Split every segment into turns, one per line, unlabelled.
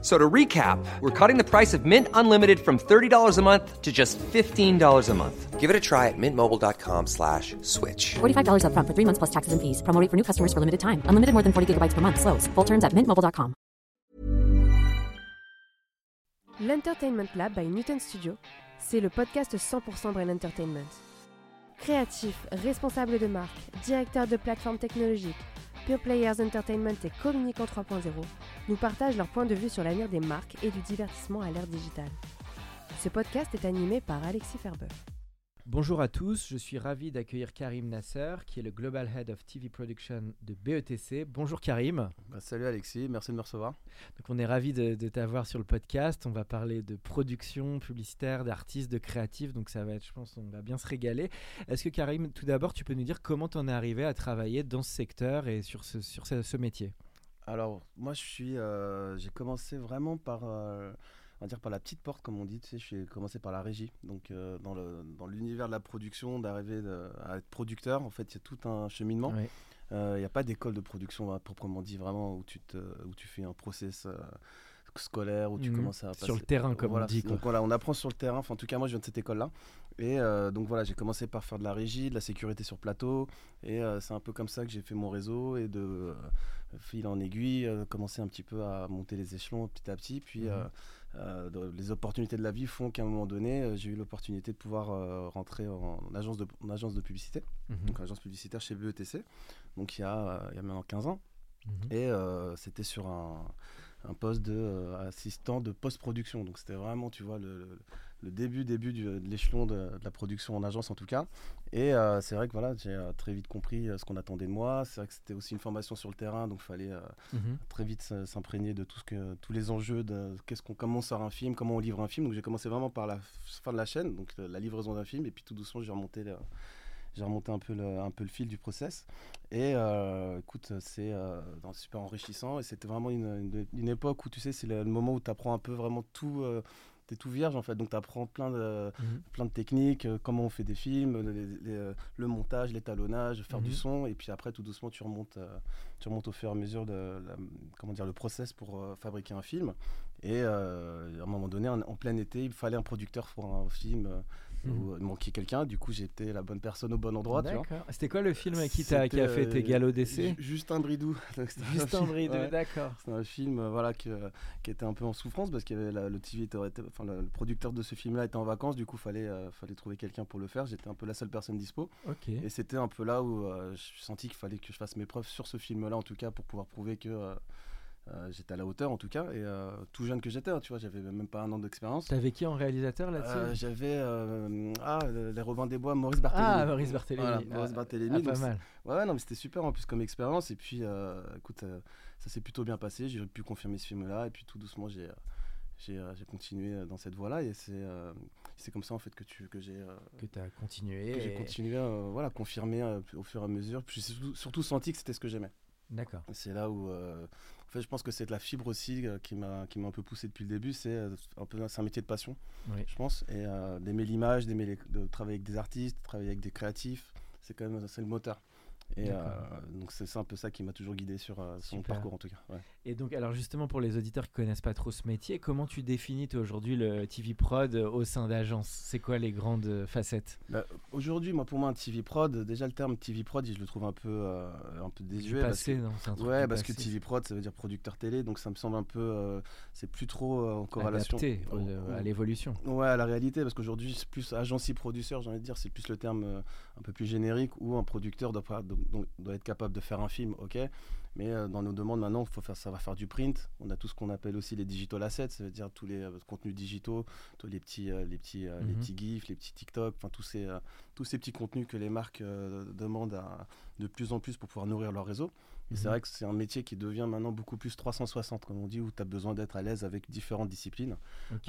So to recap, we're cutting the price of Mint Unlimited from $30 a month to just $15 a month.
Give it a try at mintmobile.com slash switch.
$45 upfront for three months plus taxes and fees. Promo rate for new customers for limited time. Unlimited more than 40 gigabytes per month. Slows. Full terms at mintmobile.com.
L'Entertainment Lab by Newton Studio, c'est le podcast 100% Brain Entertainment. Créatifs, responsables de marque, directeurs de plateformes technologiques, Pure Players Entertainment et Communicant 3.0 nous partagent leur point de vue sur l'avenir des marques et du divertissement à l'ère digitale. Ce podcast est animé par Alexis Ferbeuf.
Bonjour à tous, je suis ravi d'accueillir Karim Nasser, qui est le Global Head of TV Production de BETC. Bonjour Karim.
Bah, salut Alexis, merci de me recevoir.
Donc on est ravi de, de t'avoir sur le podcast. On va parler de production publicitaire, d'artistes, de créatifs. Donc ça va être, je pense, on va bien se régaler. Est-ce que Karim, tout d'abord, tu peux nous dire comment tu en es arrivé à travailler dans ce secteur et sur ce, sur ce, ce métier?
Alors moi, je suis, euh, j'ai commencé vraiment par euh, on va dire par la petite porte, comme on dit. Tu sais, j'ai commencé par la régie. Donc, euh, dans, le, dans l'univers de la production, d'arriver de- à être producteur, en fait, il y a tout un cheminement.
Oui.
Euh, Il n'y a pas d'école de production proprement dit, vraiment, où tu, te, où tu fais un process euh, scolaire, où tu
Mhm.
commences à
Sur le
passer-
terrain, comme
Voilà,
on dit. quoi.
Donc voilà, on apprend sur le terrain. Enfin, en tout cas, moi, je viens de cette école-là. Et euh, donc voilà, j'ai commencé par faire de la régie, de la sécurité sur plateau. Et euh, c'est un peu comme ça que j'ai fait mon réseau et de euh, fil en aiguille, commencer un petit peu à monter les échelons petit à petit. Puis
Mhm.
Euh, les opportunités de la vie font qu'à un moment donné, euh, j'ai eu l'opportunité de pouvoir euh, rentrer en, en agence de, en agence de publicité,
Mhm.
donc agence publicitaire chez BETC, donc il y a, il y a maintenant 15 ans.
Mhm.
Et euh, c'était sur un, un poste de euh, assistant de post-production. Donc c'était vraiment, tu vois, le, début, début du- de l'échelon de, de la production en agence en tout cas. Et euh, c'est vrai que voilà, j'ai euh, très vite compris ce qu'on attendait de moi. C'est vrai que c'était aussi une formation sur le terrain, donc il fallait
Mhm.
très vite s'imprégner de tout ce que, tous les enjeux de qu'est-ce qu'on, comment on sort un film, comment on livre un film. Donc j'ai commencé vraiment par la fin de la chaîne, donc la livraison d'un film, et puis tout doucement j'ai remonté j'ai remonté un peu le, un peu le fil du process. Et euh, écoute, c'est euh, super enrichissant. Et c'était vraiment une, une- une époque où tu sais, c'est le, le moment où tu apprends un peu vraiment tout. euh, T'es tout vierge en fait, donc tu apprends plein de,
Mhm.
plein de techniques, euh, comment on fait des films, les- les- le montage, l'étalonnage, faire du
Mhm.
son, et puis après tout doucement tu remontes, tu remontes au fur et à mesure de la- comment dire, le process pour fabriquer un film. Et à un moment donné, en, en plein été, il fallait un producteur pour un film euh, où il manquait quelqu'un. Du coup, j'étais la bonne personne au bon endroit.
D'accord. C'était quoi le film qui, t'a, qui a fait tes
euh,
galops d'essai
Ju- Justin Bridou.
Justin Bridou,
ouais.
d'accord.
C'est un film euh, voilà, que- qui était un peu en souffrance parce que le, TV était, était- enfin, le, producteur de ce film-là était en vacances, du coup il fallait, euh, fallait trouver quelqu'un pour le faire. J'étais un peu la seule personne dispo. Et c'était un peu là où euh, je senti qu'il fallait que je fasse mes preuves sur ce film-là en tout cas pour pouvoir prouver que euh, euh, j'étais à la hauteur en tout cas. Et euh, tout jeune que j'étais, hein, tu vois, j'avais même pas un an d'expérience.
T'avais qui en réalisateur là-dessus
Euh, j'avais ah, le- les Robins des Bois, Maurice Barthélémy.
Ah, Maurice Barthélémy.
Voilà,
Ah,
Maurice Barthélémy.
ah, pas mal.
Ouais, non, mais c'était super en plus comme expérience. Et puis, écoute, ça s'est plutôt bien passé. J'ai pu confirmer ce film-là. Et puis, tout doucement, j'ai, j'ai, continué dans cette voie-là. Et c'est, c'est comme ça, en fait, que, tu, que j'ai,
Que t'as continué.
que j'ai continué à voilà, confirmer euh, au fur et à mesure. Puis, j'ai surtout, surtout senti que c'était ce que j'aimais.
D'accord.
C'est là où, en fait, je pense que c'est de la fibre aussi euh, qui, m'a, qui m'a un peu poussé depuis le début. C'est, euh, un peu, un métier de passion,
Oui.
je pense. Et euh, d'aimer l'image, d'aimer les- de travailler avec des artistes, de travailler avec des créatifs. C'est quand même c'est le moteur. Et euh, donc c'est un peu ça qui m'a toujours guidé sur, sur mon parcours en tout cas. ouais.
Et donc, alors justement, pour les auditeurs qui connaissent pas trop ce métier, comment tu définis aujourd'hui le TV prod euh, au sein d'agence? C'est quoi les grandes euh, facettes?
Bah, Aujourd'hui, moi pour moi un TV prod, déjà le terme TV prod, je le trouve un peu, euh, un peu désuet. parce
passé,
que-
non? Un truc
Ouais, parce que. TV prod, ça veut dire producteur télé, donc ça me semble un peu, euh, c'est plus trop euh, en corrélation.
adapté au- à l'évolution.
Ouais, à la réalité, parce qu'aujourd'hui, c'est plus agency producteur, j'ai envie de dire, c'est plus le terme un peu plus générique où un producteur doit, doit être capable de faire un film, ok. Mais dans nos demandes maintenant, faut faire, ça va faire du print. On a tout ce qu'on appelle aussi les digital assets, ça veut dire tous les euh, contenus digitaux, tous les petits, euh, les petits, euh, les
Mhm.
petits gifs, les petits TikTok, enfin tous ces, euh, tous ces petits contenus que les marques demandent à- de plus en plus pour pouvoir nourrir leur réseau. Et c'est vrai que c'est un métier qui devient maintenant beaucoup plus 360, comme on dit, où tu as besoin d'être à l'aise avec différentes disciplines.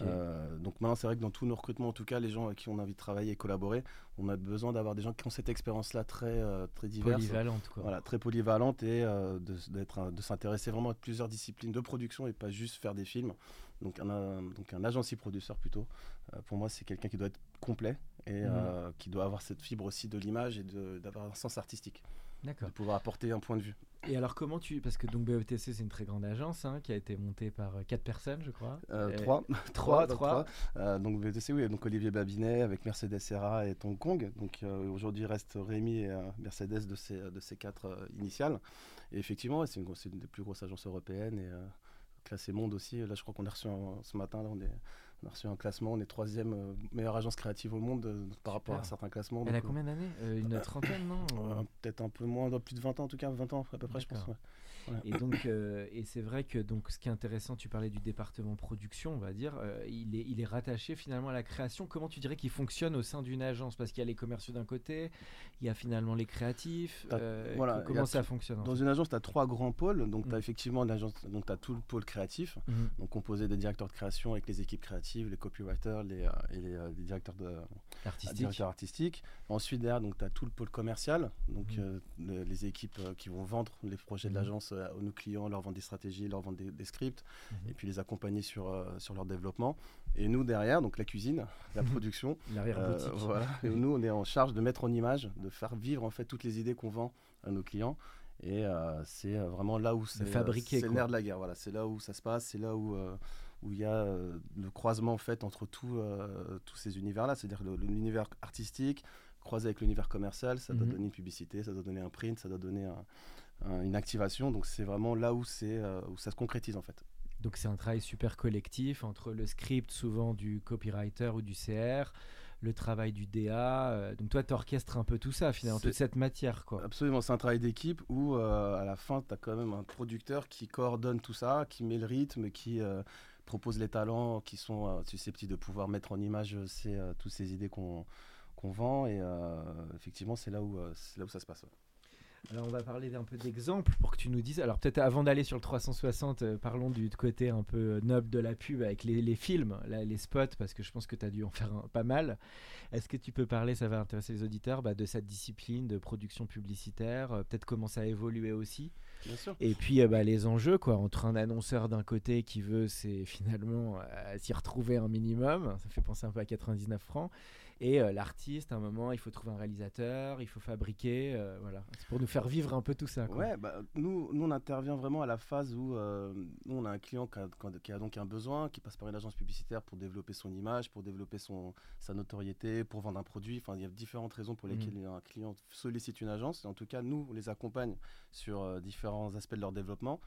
Euh, donc maintenant, c'est vrai que dans tous nos recrutements, en tout cas, les gens avec qui on a envie de travailler et collaborer, on a besoin d'avoir des gens qui ont cette expérience-là très, euh, très diverse.
Polyvalente, quoi.
Voilà, très polyvalente et euh, de, s'intéresser vraiment à plusieurs disciplines de production et pas juste faire des films. Donc un, un- donc un agency producteur plutôt. Euh, pour moi, c'est quelqu'un qui doit être complet et
Mhm.
qui doit avoir cette fibre aussi de l'image et d'avoir un sens artistique. De pouvoir apporter un point de vue.
Et alors, comment tu. Parce que donc BETC, c'est une très grande agence hein, qui a été montée par euh, quatre personnes, je crois.
Euh, trois,
Trois,
donc
trois.
Euh, donc VTC, oui, donc Olivier Babinet avec Mercedes Serra et Hong Kong. Donc euh, aujourd'hui reste Rémi et Mercedes de ces, de ces quatre initiales. Et effectivement, c'est une, une des plus grosses agences européennes et classée monde aussi. Là, je crois qu'on a reçu un- ce matin, là, on, est, on a reçu un classement. On est troisième euh, meilleure agence créative au monde euh, par rapport à certains classements.
Elle a
Donc,
combien d'années? Euh, Une trentaine, non?
euh, Peut-être un peu moins, plus de 20 ans en tout cas, 20 ans à peu près, je pense. Ouais.
Et donc, euh, et c'est vrai que donc, ce qui est intéressant, tu parlais du département production, on va dire, euh, il, est, il est rattaché finalement à la création. Comment tu dirais qu'il fonctionne au sein d'une agence? Parce qu'il y a les commerciaux d'un côté, il y a finalement les créatifs. Euh,
voilà,
comment ça fonctionne
Dans
fait?
une agence, tu as trois grands pôles. Donc, tu
Mm.
as effectivement une agence, donc tu as tout le pôle créatif.
Mhm.
donc composé des directeurs de création avec les équipes créatives, les copywriters les, et les, les directeurs, de,
Artistique.
directeurs artistiques. Ensuite, derrière, tu as tout le pôle commercial, donc le- les équipes qui vont vendre les projets de
Mhm.
l'agence à nos clients, leur vendre des stratégies, leur vendre des, des scripts,
Mhm.
et puis les accompagner sur, euh, sur leur développement. Et nous, derrière, donc la cuisine, la production, euh, voilà. Et nous, on est en charge de mettre en image, de faire vivre en fait toutes les idées qu'on vend à nos clients. Et euh, c'est euh, vraiment là où c'est euh, le nerf de la guerre. Voilà, c'est là où ça se passe, c'est là où euh, où il y a euh, le croisement en fait entre tout, euh, tous ces univers-là, c'est-à-dire l'univers artistique croisé avec l'univers commercial, ça doit
Mhm.
donner une publicité, ça doit donner un print, ça doit donner un- une activation. Donc c'est vraiment là où c'est euh, où ça se concrétise en fait.
Donc c'est un travail super collectif entre le script souvent du copywriter ou du CR, le travail du DA. euh, donc toi, tu orchestres un peu tout ça finalement, toute cette matière. quoi.
Absolument, c'est un travail d'équipe où euh, à la fin, tu as quand même un producteur qui coordonne tout ça, qui met le rythme, qui euh, propose les talents qui sont euh, susceptibles de pouvoir mettre en image ces, toutes ces idées qu'on qu'on vend. Et effectivement, c'est là, où, c'est là où ça se passe. ouais.
Alors on va parler un peu d'exemples pour que tu nous dises. Alors peut-être avant d'aller sur le 360, euh, parlons du côté un peu euh, noble de la pub avec les, les films, là, les spots, parce que je pense que tu as dû en faire un- pas mal. Est-ce que tu peux parler, ça va intéresser les auditeurs, bah, de cette discipline de production publicitaire, euh, peut-être comment ça a évolué aussi?
Bien sûr.
Et puis euh, bah, les enjeux, quoi, entre un annonceur d'un côté qui veut, c'est finalement s'y retrouver un minimum, ça fait penser un peu à 99 francs, et euh, l'artiste, à un moment, il faut trouver un réalisateur, il faut fabriquer, euh, voilà. C'est pour nous faire vivre un peu tout ça. Quoi.
Ouais, bah, nous, nous, on intervient vraiment à la phase où euh, nous, on a un client qui a, qui donc un besoin, qui passe par une agence publicitaire pour développer son image, pour développer son, sa notoriété, pour vendre un produit. Enfin, il y a différentes raisons pour lesquelles un client sollicite une agence. Et en tout cas, nous, on les accompagne sur différents aspects de leur développement.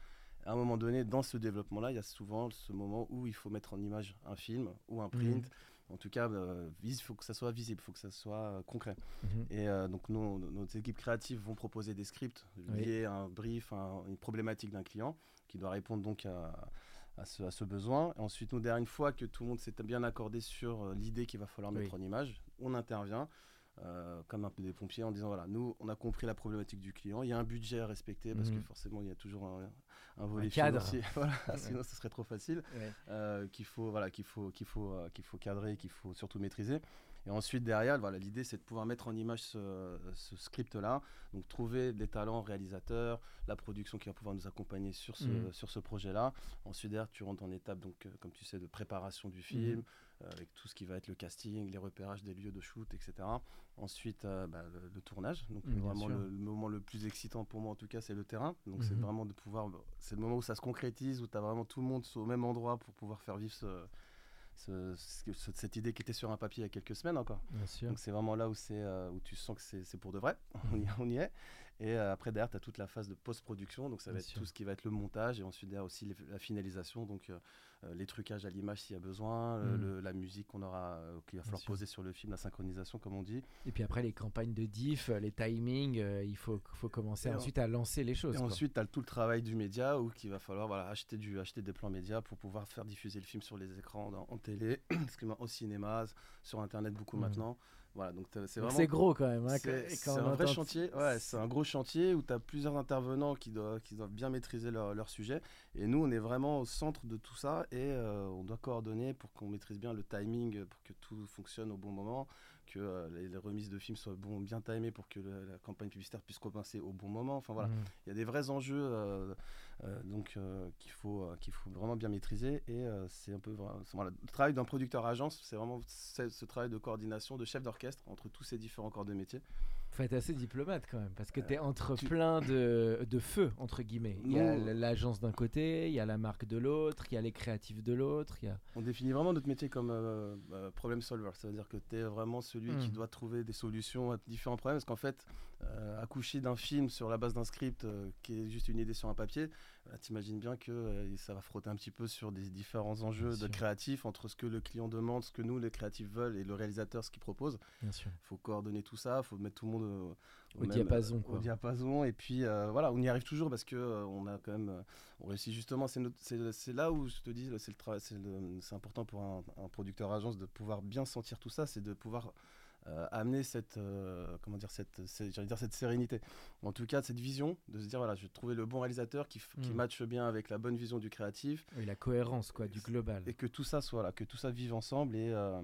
À un moment donné, dans ce développement-là, il y a souvent ce moment où il faut mettre en image un film ou un print. En tout cas, euh, il faut que ça soit visible, il faut que ça soit euh, concret.
Mhm.
Et euh, donc, nous, nos équipes créatives vont proposer des scripts
Oui.
liés à un brief, à un- une problématique d'un client qui doit répondre donc à, à ce, à ce besoin. Et ensuite, nous, derrière, une fois que tout le monde s'est bien accordé sur l'idée qu'il va falloir mettre en image, on intervient. Euh, comme un peu des pompiers en disant voilà nous on a compris la problématique du client il y a un budget à respecter parce que
Mhm.
forcément il y a toujours un, un volet
cadre.
financier voilà sinon ce serait trop facile
Ouais.
euh, qu'il faut voilà qu'il faut qu'il faut euh, qu'il faut cadrer qu'il faut surtout maîtriser et ensuite derrière voilà l'idée c'est de pouvoir mettre en image ce, ce script là donc trouver des talents réalisateurs la production qui va pouvoir nous accompagner sur ce
Mhm.
sur ce projet là ensuite derrière tu rentres en étape donc comme tu sais de préparation du film euh, avec tout ce qui va être le casting les repérages des lieux de shoot etc ensuite euh, bah, le, le tournage donc
bien
vraiment le, le moment le plus excitant pour moi en tout cas c'est le terrain donc c'est
Mhm.
vraiment de pouvoir c'est le moment où ça se concrétise où tu as vraiment tout le monde au même endroit pour pouvoir faire vivre ce, ce- ce- ce- cette idée qui était sur un papier il y a quelques semaines encore
Bien sûr.
donc c'est vraiment là où, c'est, euh, où tu sens que c'est, c'est pour de vrai, on, y, on y est. Et euh, après derrière, tu as toute la phase de post-production, donc ça va
Bien
être
sûr.
tout ce qui va être le montage, et ensuite derrière aussi les- la finalisation, donc euh, euh, les trucages à l'image s'il y a besoin, euh, le- la musique qu'on aura, euh, qu'il va
Bien
falloir
sûr.
poser sur le film, la synchronisation comme on dit.
Et puis après, les campagnes de diff, les timings, euh, il faut, faut commencer
Et en-
ensuite à lancer les choses.
Et
quoi.
ensuite, tu as tout le travail du média où il va falloir voilà, acheter, du, acheter des plans médias pour pouvoir faire diffuser le film sur les écrans, dans- en télé, au cinéma, sur Internet beaucoup
Mhm.
maintenant. Voilà, donc c'est vraiment.
C'est gros quand même. hein,
C'est un vrai chantier, ouais, c'est un gros chantier où tu as plusieurs intervenants qui doivent, qui doivent bien maîtriser leur, leur sujet. Et nous, on est vraiment au centre de tout ça et euh, on doit coordonner pour qu'on maîtrise bien le timing, pour que tout fonctionne au bon moment, que euh, les, les remises de films soient bon, bien timées pour que le- la campagne publicitaire puisse commencer au bon moment. Enfin voilà,
Mhm.
il y a des vrais enjeux euh, donc euh, qu'il faut, euh, qu'il faut vraiment bien maîtriser et euh, c'est un peu voilà, le travail d'un producteur agence, c'est vraiment ce, ce travail de coordination, de chef d'orchestre entre tous ces différents corps de métier.
Faut être assez diplomate quand même, parce que tu es entre
Euh, tu-
plein de, de feux, entre guillemets. Il y a l'agence d'un côté, il y a la marque de l'autre, il y a les créatifs de l'autre. il Y a...
On définit vraiment notre métier comme euh, euh, problem solver. Ça veut dire que tu es vraiment celui qui
Mm.
doit trouver des solutions à différents problèmes. Parce qu'en fait, euh, accoucher d'un film sur la base d'un script euh, qui est juste une idée sur un papier, euh, t'imagines bien que euh, ça va frotter un petit peu sur des différents enjeux de créatifs entre ce que le client demande, ce que nous, les créatifs veulent et le réalisateur, ce qu'il propose.
Bien sûr.
Il faut coordonner tout ça, il faut mettre tout le monde au,
Au
même-
diapason,
au diapason. Et puis euh, voilà, on y arrive toujours parce que euh, on a quand même, euh, on réussit justement. C'est là où je te dis, c'est important pour un, un producteur agence de pouvoir bien sentir tout ça, c'est de pouvoir euh, amener cette, euh, comment dire, cette, cette- j'allais dire cette sérénité. En tout cas, cette vision de se dire voilà, je vais trouver le bon réalisateur qui, qui
Mm.
matche bien avec la bonne vision du créatif
Oui, la cohérence quoi, du global.
et que tout ça soit là, que tout ça vive ensemble et euh,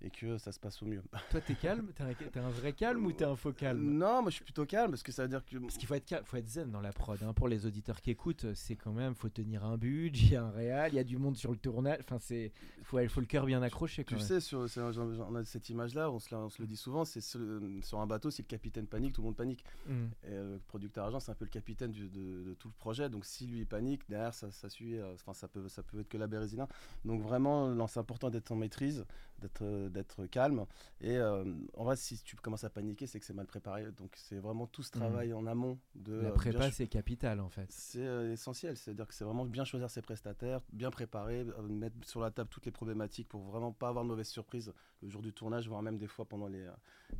et que ça se passe au mieux.
Toi, t'es calme? T'es un, un vrai calme ou t'es un faux calme?
Non, moi je suis plutôt calme parce que ça veut dire que
Parce qu'il faut être calme, faut être zen dans la prod. hein. Pour les auditeurs qui écoutent, c'est quand même, faut tenir un budget, il y a un réal, il y a du monde sur le tournage. Enfin, c'est, faut, faut le cœur bien accroché. Quand
Tu
même.
sais, sur, c'est un- on a cette image-là, on se, la- on se le dit souvent, c'est sur, sur un bateau, si le capitaine panique, tout le monde panique.
Mm.
Et euh, le producteur agent, c'est un peu le capitaine du- de, de tout le projet. Donc si lui panique, derrière ça, ça suit. euh, Enfin, ça peut, ça peut être que la bérésina. Donc vraiment, c'est important d'être en maîtrise, d'être, euh, d'être calme. Et euh, en vrai, si tu commences à paniquer, c'est que c'est mal préparé. Donc c'est vraiment tout ce travail en amont de
La
euh,
prépa,
bien
c'est capital en fait.
c'est euh, essentiel, c'est-à-dire que c'est vraiment bien choisir ses prestataires, bien préparer, euh, mettre sur la table toutes les problématiques pour vraiment pas avoir de mauvaises surprises le jour du tournage, voire même des fois pendant les,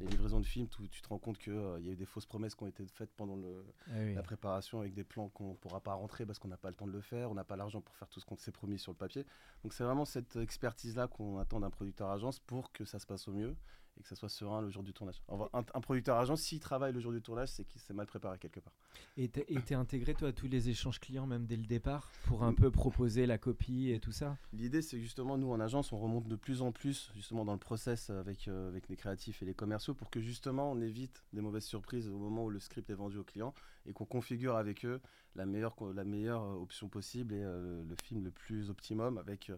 les livraisons de films, tu, tu te rends compte qu'il y a eu des fausses promesses qui ont été faites pendant le,
Ah oui.
la préparation avec des plans qu'on ne pourra pas rentrer parce qu'on n'a pas le temps de le faire, on n'a pas l'argent pour faire tout ce qu'on s'est promis sur le papier. Donc c'est vraiment cette expertise-là qu'on attend d'un producteur agence pour que ça se passe au mieux et que ça soit serein le jour du tournage. Un, un producteur agence, s'il travaille le jour du tournage, c'est qu'il s'est mal préparé quelque part.
Et t'es intégré toi à tous les échanges clients même dès le départ pour un peu proposer la copie et tout ça?
L'idée, c'est justement, nous, en agence, on remonte de plus en plus justement dans le process avec, euh, avec les créatifs et les commerciaux pour que justement, on évite des mauvaises surprises au moment où le script est vendu au client et qu'on configure avec eux la meilleure, la meilleure euh, option possible et euh, le film le plus optimum avec euh,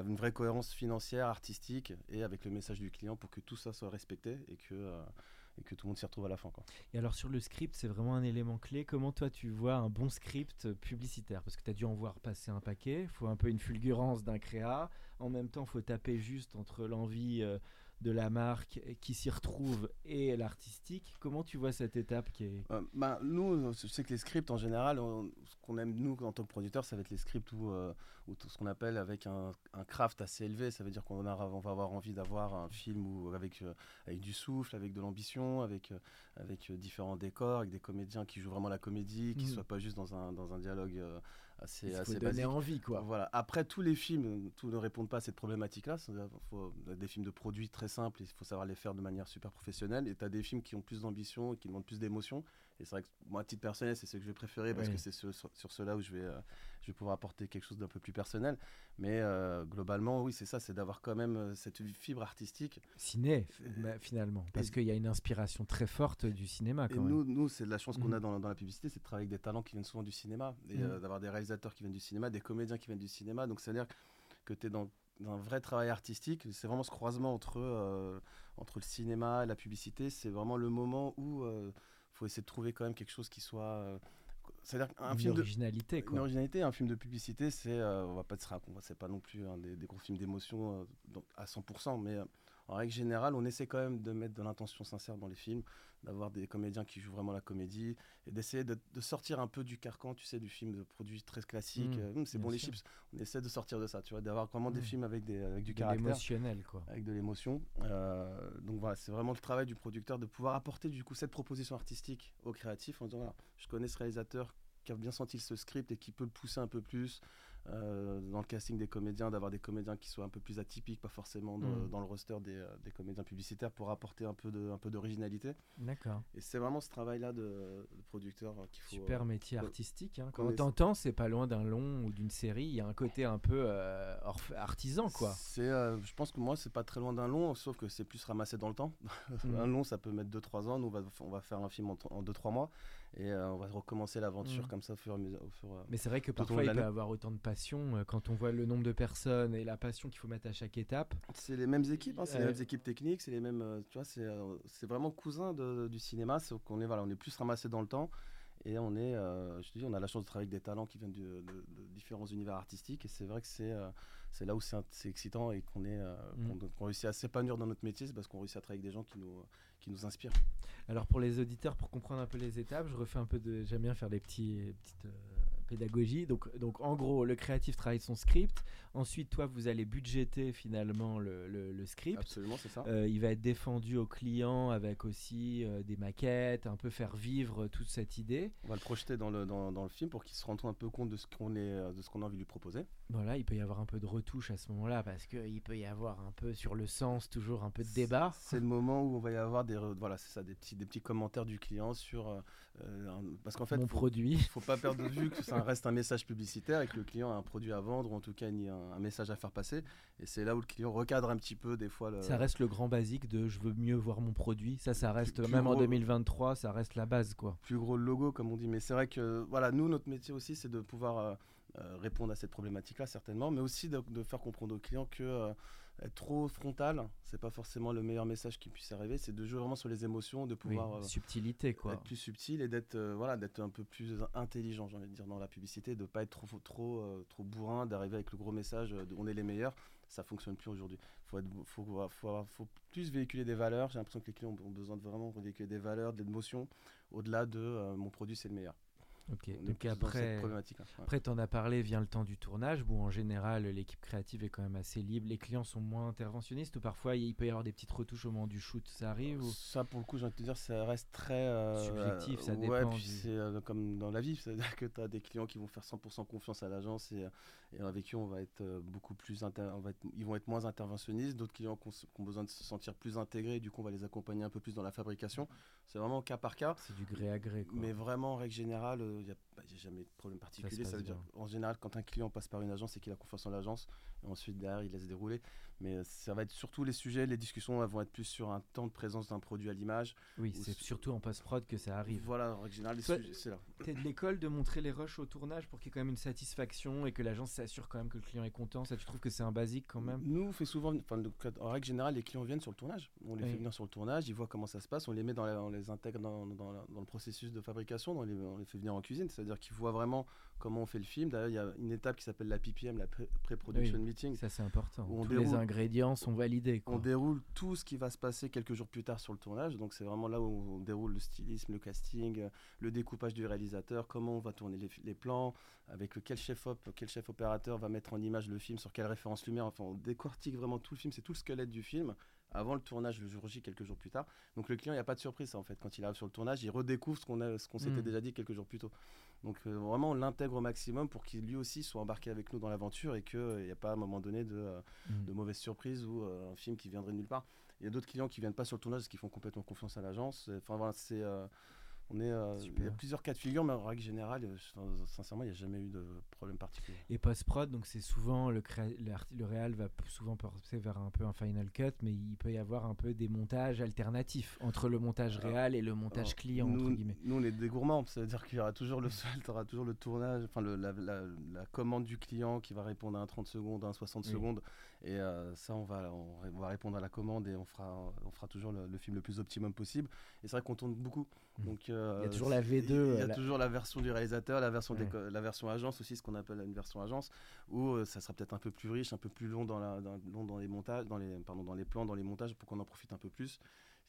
une vraie cohérence financière, artistique et avec le message du client pour que tout ça soit respecté et que, euh, et que tout le monde s'y retrouve à la fin. Quoi.
Et alors sur le script, c'est vraiment un élément clé. Comment toi tu vois un bon script publicitaire? Parce que tu as dû en voir passer un paquet. Il faut un peu une fulgurance d'un créa. En même temps, il faut taper juste entre l'envie euh, de la marque qui s'y retrouve et l'artistique. Comment tu vois cette étape qui est...
Euh, bah, nous, je sais que les scripts en général, on- ce qu'on aime nous en tant que producteur, ça va être les scripts où, euh, tout ce qu'on appelle avec un, un craft assez élevé. Ça veut dire qu'on on va avoir envie d'avoir un film où, avec, euh, avec du souffle, avec de l'ambition, avec, euh, avec différents décors, avec des comédiens qui jouent vraiment la comédie, qui ne
Mhm.
soient pas juste dans un, dans un dialogue assez,
Il faut
assez
donner
basique.
envie quoi.
Voilà. Après, tous les films, tous ne répondent pas à cette problématique-là. Faut- des films de produits très simples, il faut savoir les faire de manière super professionnelle. Et tu as des films qui ont plus d'ambition et qui demandent plus d'émotion. Et c'est vrai que moi, à titre personnel, c'est ce que je vais préférer parce
Oui.
que c'est sur, sur, sur ceux-là où je vais, euh, je vais pouvoir apporter quelque chose d'un peu plus personnel. Mais euh, globalement, oui, c'est ça, c'est d'avoir quand même euh, cette fibre artistique.
Ciné bah, finalement. Parce qu'il y a une inspiration très forte du cinéma
Et
quand même.
nous, nous c'est de la chance qu'on
Mhm.
a dans, dans la publicité, c'est de travailler avec des talents qui viennent souvent du cinéma, et
Mhm.
euh, d'avoir des réalisateurs qui viennent du cinéma, des comédiens qui viennent du cinéma. Donc c'est-à-dire que tu es dans, dans un vrai travail artistique. C'est vraiment ce croisement entre, euh, entre le cinéma et la publicité. C'est vraiment le moment où il faut essayer de trouver quand même quelque chose qui soit... euh, c'est-à-dire qu'un
une
film de...
originalité
Une
quoi.
originalité, un film de publicité, c'est, euh, on va pas se raconter, c'est pas non plus un des, des gros films d'émotion euh, à 100%, mais euh, en règle générale, on essaie quand même de mettre de l'intention sincère dans les films, d'avoir des comédiens qui jouent vraiment la comédie et d'essayer de, de sortir un peu du carcan, tu sais, du film de produit très classique.
Mmh,
euh, Hum, c'est bon les chips. On essaie de sortir de ça, tu vois, d'avoir vraiment des
Mmh.
films avec des avec du
De
caractère
l'émotionnel quoi.
avec de l'émotion. Euh, donc voilà, c'est vraiment le travail du producteur de pouvoir apporter du coup cette proposition artistique au créatif en disant voilà, je connais ce réalisateur qui a bien senti ce script et qui peut le pousser un peu plus, euh, dans le casting des comédiens, d'avoir des comédiens qui soient un peu plus atypiques, pas forcément dans,
Mm.
dans le roster des, euh, des comédiens publicitaires pour apporter un peu de, un peu d'originalité.
D'accord.
Et c'est vraiment ce travail-là de, de producteur euh, qu'il faut.
Super
euh,
métier
qu'on-
artistique. hein. Quand on t'entend, c'est pas loin d'un long ou d'une série. Il y a un côté un peu euh, artisan, quoi.
C'est, euh, je pense que moi, c'est pas très loin d'un long, sauf que c'est plus ramassé dans le temps.
Mm.
un long, ça peut mettre 2-3 ans. Nous, on va, on va faire un film en 2-3 mois et euh, on va recommencer l'aventure
Mm.
comme ça au fur et à mesure. au fur
Mais c'est vrai que parfois il peut avoir autant de passion euh, quand on voit le nombre de personnes et la passion qu'il faut mettre à chaque étape.
C'est les mêmes équipes, hein, c'est les mêmes équipes techniques, c'est les mêmes. euh, tu vois, c'est, euh, c'est vraiment cousin de- du cinéma. C'est qu'on est, voilà, on est plus ramassé dans le temps. Et on est, euh, je te dis, on a la chance de travailler avec des talents qui viennent de, de différents univers artistiques. Et c'est vrai que c'est, euh, c'est là où c'est, excitant et qu'on est, euh,
Mm.
réussit à s'épanouir dans notre métier, c'est parce qu'on réussit à travailler avec des gens qui nous, qui nous inspirent.
Alors pour les auditeurs, pour comprendre un peu les étapes, je refais un peu de. J'aime bien faire des petits, petites euh, pédagogies. Donc, donc en gros, le créatif travaille son script. Ensuite, toi, vous allez budgéter finalement le, le- le script.
Absolument, c'est ça.
Euh, il va être défendu au client avec aussi euh, des maquettes, un peu faire vivre toute cette idée.
On va le projeter dans le, dans, dans le film pour qu'il se rende un peu compte de ce qu'on, est, euh, de ce qu'on a envie de lui proposer.
Voilà, il peut y avoir un peu de retouche à ce moment-là parce qu'il peut y avoir un peu sur le sens, toujours un peu de débat.
C'est le moment où on va y avoir des, voilà, c'est ça, des, petits, des petits commentaires du client sur. euh, euh, parce qu'en fait,
Mon
faut-
produit.
Faut pas perdre de vue que ça reste un message publicitaire et que le client a un produit à vendre ou en tout cas un, un message à faire passer. Et c'est là où le client recadre un petit peu des fois. Le,
Ça reste le grand basique de je veux mieux voir mon produit. Ça, ça reste,
plus
même en
gros-
2023, ça reste la base, quoi.
plus gros logo comme on dit. Mais c'est vrai que voilà, nous notre métier aussi c'est de pouvoir euh, euh, répondre à cette problématique-là certainement, mais aussi de, de faire comprendre aux clients que euh, être trop frontal, c'est pas forcément le meilleur message qui puisse arriver. C'est de jouer vraiment sur les émotions, de pouvoir euh,
subtilité, quoi.
être plus subtil et d'être euh, voilà d'être un peu plus intelligent j'ai envie de dire dans la publicité de pas être trop trop euh, trop bourrin d'arriver avec le gros message euh, de on est les meilleurs ça fonctionne plus aujourd'hui faut être faut, faut, faut, faut plus véhiculer des valeurs j'ai l'impression que les clients ont besoin de vraiment véhiculer des valeurs de l'émotion au-delà de euh, mon produit c'est le meilleur
Ok.
On
Donc après,
problématique-là, ouais.
après t'en as parlé, vient le temps du tournage. Où en général, l'équipe créative est quand même assez libre. Les clients sont moins interventionnistes ou parfois il peut y avoir des petites retouches au moment du shoot. Ça arrive ou...
Ça, pour le coup, j'ai envie de te dire, ça reste très. euh,
Subjectif, ça
ouais,
dépend
puis
du-
c'est euh, comme dans la vie, c'est-à-dire que tu as des clients qui vont faire 100% confiance à l'agence et, et avec qui on va être euh, beaucoup plus. inter- on va être- ils vont être moins interventionnistes, d'autres clients qui ont, qui ont besoin de se sentir plus intégrés, du coup, on va les accompagner un peu plus dans la fabrication. C'est vraiment cas par cas.
C'est du gré à gré, quoi.
Mais vraiment, en règle générale, il n'y a, bah, y a jamais de problème particulier.
passe
Ça veut dire,
bien.
en général, quand un client passe par une agence, c'est qu'il a confiance en l'agence. Et ensuite, derrière, il laisse dérouler. Mais euh, ça va être surtout les sujets, les discussions elles vont être plus sur un temps de présence d'un produit à l'image.
Oui,
ou
c'est surtout en post-prod que ça arrive.
Voilà, en règle générale, les
Toi-
sujets, c'est là.
T'es de l'école de montrer les rushs au tournage pour qu'il y ait quand même une satisfaction et que l'agence s'assure quand même que le client est content. Ça, tu trouves que c'est un basique quand même?
Nous, on fait souvent, enfin, en règle générale, les clients viennent sur le tournage. On les
Oui.
fait venir sur le tournage, ils voient comment ça se passe, on les met dans, la- on les intègre dans, dans la- dans le processus de fabrication, on les, on les fait venir en cuisine, c'est-à-dire qu'ils voient vraiment comment on fait le film. D'ailleurs, il y a une étape qui s'appelle la PPM, la pré- pré-production
Oui.
meeting.
Ça, c'est important.
Où on
Tous les ingrédients sont validés. quoi.
On déroule tout ce qui va se passer quelques jours plus tard sur le tournage. Donc c'est vraiment là où on déroule le stylisme, le casting, euh, le découpage du réalisateur, comment on va tourner les, les plans, avec quel chef op, quel chef opérateur va mettre en image le film, sur quelle référence lumière. Enfin, on décortique vraiment tout le film. C'est tout le squelette du film avant le tournage le jour J quelques jours plus tard. Donc le client, il n'y a pas de surprise en fait. Quand il arrive sur le tournage, il redécouvre ce qu'on a- ce qu'on s'était déjà dit quelques jours plus tôt. Donc euh, vraiment, on l'intègre au maximum pour qu'il lui aussi soit embarqué avec nous dans l'aventure et qu'il n'y ait pas à un moment donné de, euh,
Mm.
de mauvaises surprises ou euh, un film qui viendrait de nulle part. Il y a d'autres clients qui viennent pas sur le tournage parce qu'ils font complètement confiance à l'agence. Enfin voilà, c'est euh, on est euh, il y a plusieurs cas de figure, mais en règle générale, euh, sincèrement, il n'y a jamais eu de problème particulier.
Et post-prod, donc c'est souvent le, le réal va souvent passer vers un peu un final cut, mais il peut y avoir un peu des montages alternatifs entre le montage réal et le montage
Alors,
client,
nous,
entre guillemets.
nous, on est des gourmands, ça veut dire qu'il y aura toujours le seul, auras toujours le tournage, enfin le- la, la- la commande du client qui va répondre à un 30 secondes, à un 60
Oui.
secondes, et euh, ça on va, on, on va répondre à la commande et on fera, on fera toujours le, le film le plus optimum possible. Et c'est vrai qu'on tourne beaucoup,
Mm.
donc euh,
Il y a toujours la
c'est-
V2,
Il y a
la-
toujours la version du réalisateur, la version,
Ouais.
la version agence aussi, ce qu'on appelle une version agence, où euh, ça sera peut-être un peu plus riche, un peu plus long dans, la, dans, long dans les montages, dans les, pardon, dans les plans, dans les montages, pour qu'on en profite un peu plus.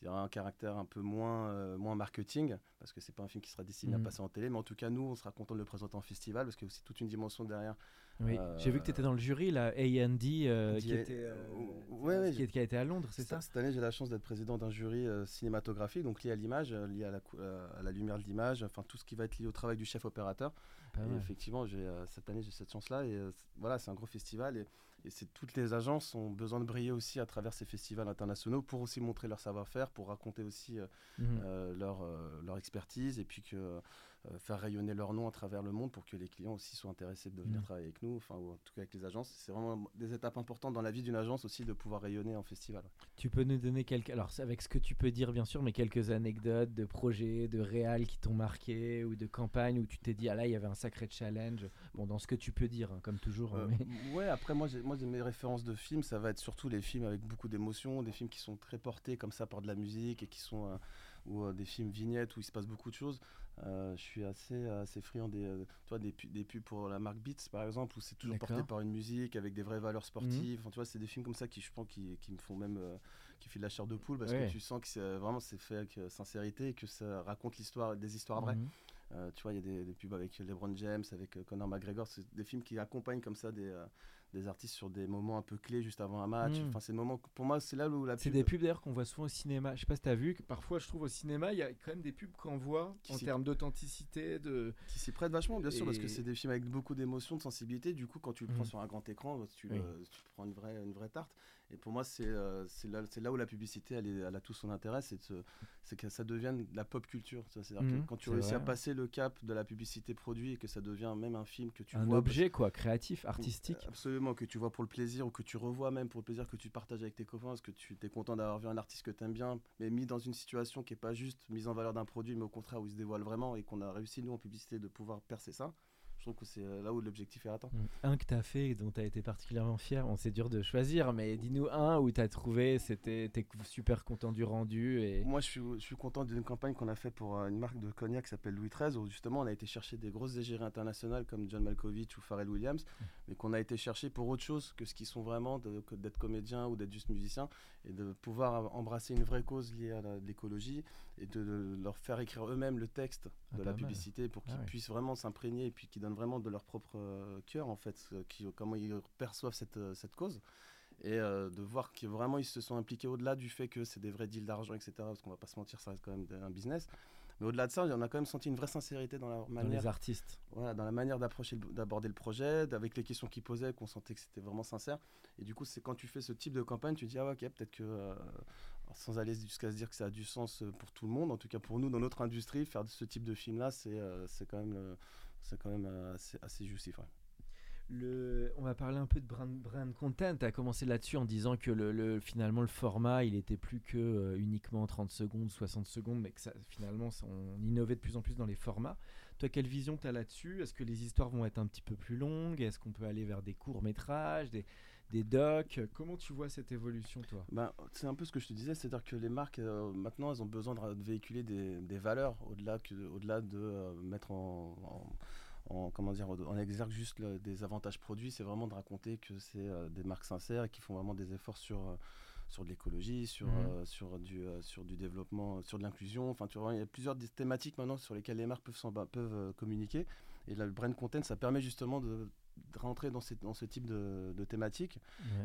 Il y aura un caractère un peu moins, euh, moins marketing, parce que c'est pas un film qui sera destiné à passer en télé, mais en tout cas, nous, on sera content de le présenter en festival, parce qu'il y a aussi toute une dimension derrière
Oui, j'ai vu que tu étais dans le jury, là, A&D, qui, était,
ouais, ouais,
qui, qui, a été à Londres, c'est ça?
Cette année, j'ai la chance d'être président d'un jury cinématographique, donc lié à l'image, lié à la, à la lumière de l'image, enfin tout ce qui va être lié au travail du chef opérateur. Et effectivement, cette année, j'ai cette chance-là. Et voilà, c'est un gros festival. Et, et c'est toutes les agences ont besoin de briller aussi à travers ces festivals internationaux pour aussi montrer leur savoir-faire, pour raconter aussi mmh leur, leur expertise. Et puis que euh, faire rayonner leur nom à travers le monde pour que les clients aussi soient intéressés de venir travailler avec nous, enfin, ou en tout cas avec les agences. C'est vraiment des étapes importantes dans la vie d'une agence aussi de pouvoir rayonner en festival.
Tu peux nous donner quelques, alors avec ce que tu peux dire bien sûr, mais quelques anecdotes de projets, de réals qui t'ont marqué ou de campagnes où tu t'es dit, ah là, il y avait un sacré challenge. Bon, dans ce que tu peux dire, hein, comme toujours.
Euh, Ouais, après, moi, moi, mes références de films, ça va être surtout les films avec beaucoup d'émotions, des films qui sont très portés comme ça par de la musique et qui sont. Euh, ou des films vignettes où il se passe beaucoup de choses. Euh, je suis assez, assez friand des, euh, toi, des, des, pubs pour la marque Beats, par exemple, où c'est toujours porté par une musique avec des vraies valeurs sportives. Mhm. tu vois, c'est des films comme ça qui, je pense, qui, qui me font même, euh, qui filent la chair de poule parce que tu sens que c'est vraiment c'est fait avec sincérité et que ça raconte l'histoire, des histoires vraies. Mhm. tu vois, il y a des, des, pubs avec LeBron James, avec Conor McGregor, c'est des films qui accompagnent comme ça des, des artistes sur des moments un peu clés juste avant un match. Hmm. Enfin, c'est moments, pour moi, c'est là où la
C'est des pubs d'ailleurs qu'on voit souvent au cinéma. Je sais pas si tu as vu, que parfois je trouve au cinéma, il y a quand même des pubs qu'on voit en termes d'authenticité. De...
Qui s'y prêtent vachement, bien sûr, parce que c'est des films avec beaucoup d'émotions, de sensibilité. Du coup, quand tu le prends hmm. sur un grand écran, tu, euh, tu prends une vraie, une vraie tarte. Et pour moi, c'est euh, là, là où la publicité, elle, est, elle a tout son intérêt, c'est que ça devienne de la pop culture. C'est-à-dire que mmh, quand tu réussis à passer le cap de la publicité produit et que ça devient même un film que tu
un
vois.
Un objet, quoi, créatif, artistique.
Absolument, que tu vois pour le plaisir ou que tu revois même pour le plaisir que tu partages avec tes copains, parce que tu es content d'avoir vu un artiste que tu aimes bien, mais mis dans une situation qui n'est pas juste mise en valeur d'un produit, mais au contraire où il se dévoile vraiment et qu'on a réussi, nous, en publicité, de pouvoir percer ça je trouve que c'est euh, là où l'objectif est atteint. Mm.
Un que tu as fait et dont tu as été particulièrement fier, on c'est dur de choisir, mais dis-nous un où tu as trouvé, c'était es super content du rendu. Et...
Moi, je suis, je suis content d'une campagne qu'on a fait pour euh, une marque de cognac qui s'appelle Louis XIII, où justement on a été chercher des grosses égéries internationales comme John Malkovich ou Pharrell Williams, mm. mais qu'on a été chercher pour autre chose que ce qu'ils sont vraiment, d'être comédien ou d'être juste musicien, et de pouvoir embrasser une vraie cause liée à l'écologie et de, leur faire écrire eux-mêmes le texte ah, de la publicité pour qu'ils ah puissent vraiment s'imprégner et puis qu'ils donnent vraiment de leur propre euh, cœur en fait, euh, qui, comment ils perçoivent cette, euh, cette cause et de voir que vraiment ils se sont impliqués au-delà du fait que c'est des vrais deals d'argent, etc. Parce qu'on va pas se mentir, ça reste quand même un business. Mais au-delà de ça, on a quand même senti une vraie sincérité dans la manière.
Dans les artistes.
Voilà, dans la manière d'approcher, d'aborder le projet, avec les questions qu'ils posaient, qu'on sentait que c'était vraiment sincère. Et du coup, c'est quand tu fais ce type de campagne, tu te dis ah ok, peut-être que sans aller jusqu'à se dire que ça a du sens pour tout le monde, en tout cas pour nous dans notre industrie, faire ce type de film-là, c'est euh, quand même, c'est quand même assez, assez justif.
Le, on va parler un peu de brand, content. Tu as commencé là-dessus en disant que le, finalement le format, il était plus que uniquement 30 secondes, 60 secondes, mais que finalement on innovait de plus en plus dans les formats. Toi, quelle vision tu as là-dessus? Est-ce que les histoires vont être un petit peu plus longues? Est-ce qu'on peut aller vers des courts-métrages, des docs. Comment tu vois cette évolution, toi?
Ben, C'est un peu ce que je te disais, c'est-à-dire que les marques, euh, maintenant, elles ont besoin de, véhiculer des, des valeurs au-delà au -delà de euh, mettre en, en, comment dire, en exergue juste des avantages produits. C'est vraiment de raconter que c'est euh, des marques sincères et qui font vraiment des efforts sur sur de l'écologie, sur, mmh. sur, du, sur du développement, sur de l'inclusion. Enfin, tu vois, il y a plusieurs thématiques maintenant sur lesquelles les marques peuvent, peuvent communiquer. Et là, le brand content, ça permet justement de rentrer dans, dans ce type de, de thématique.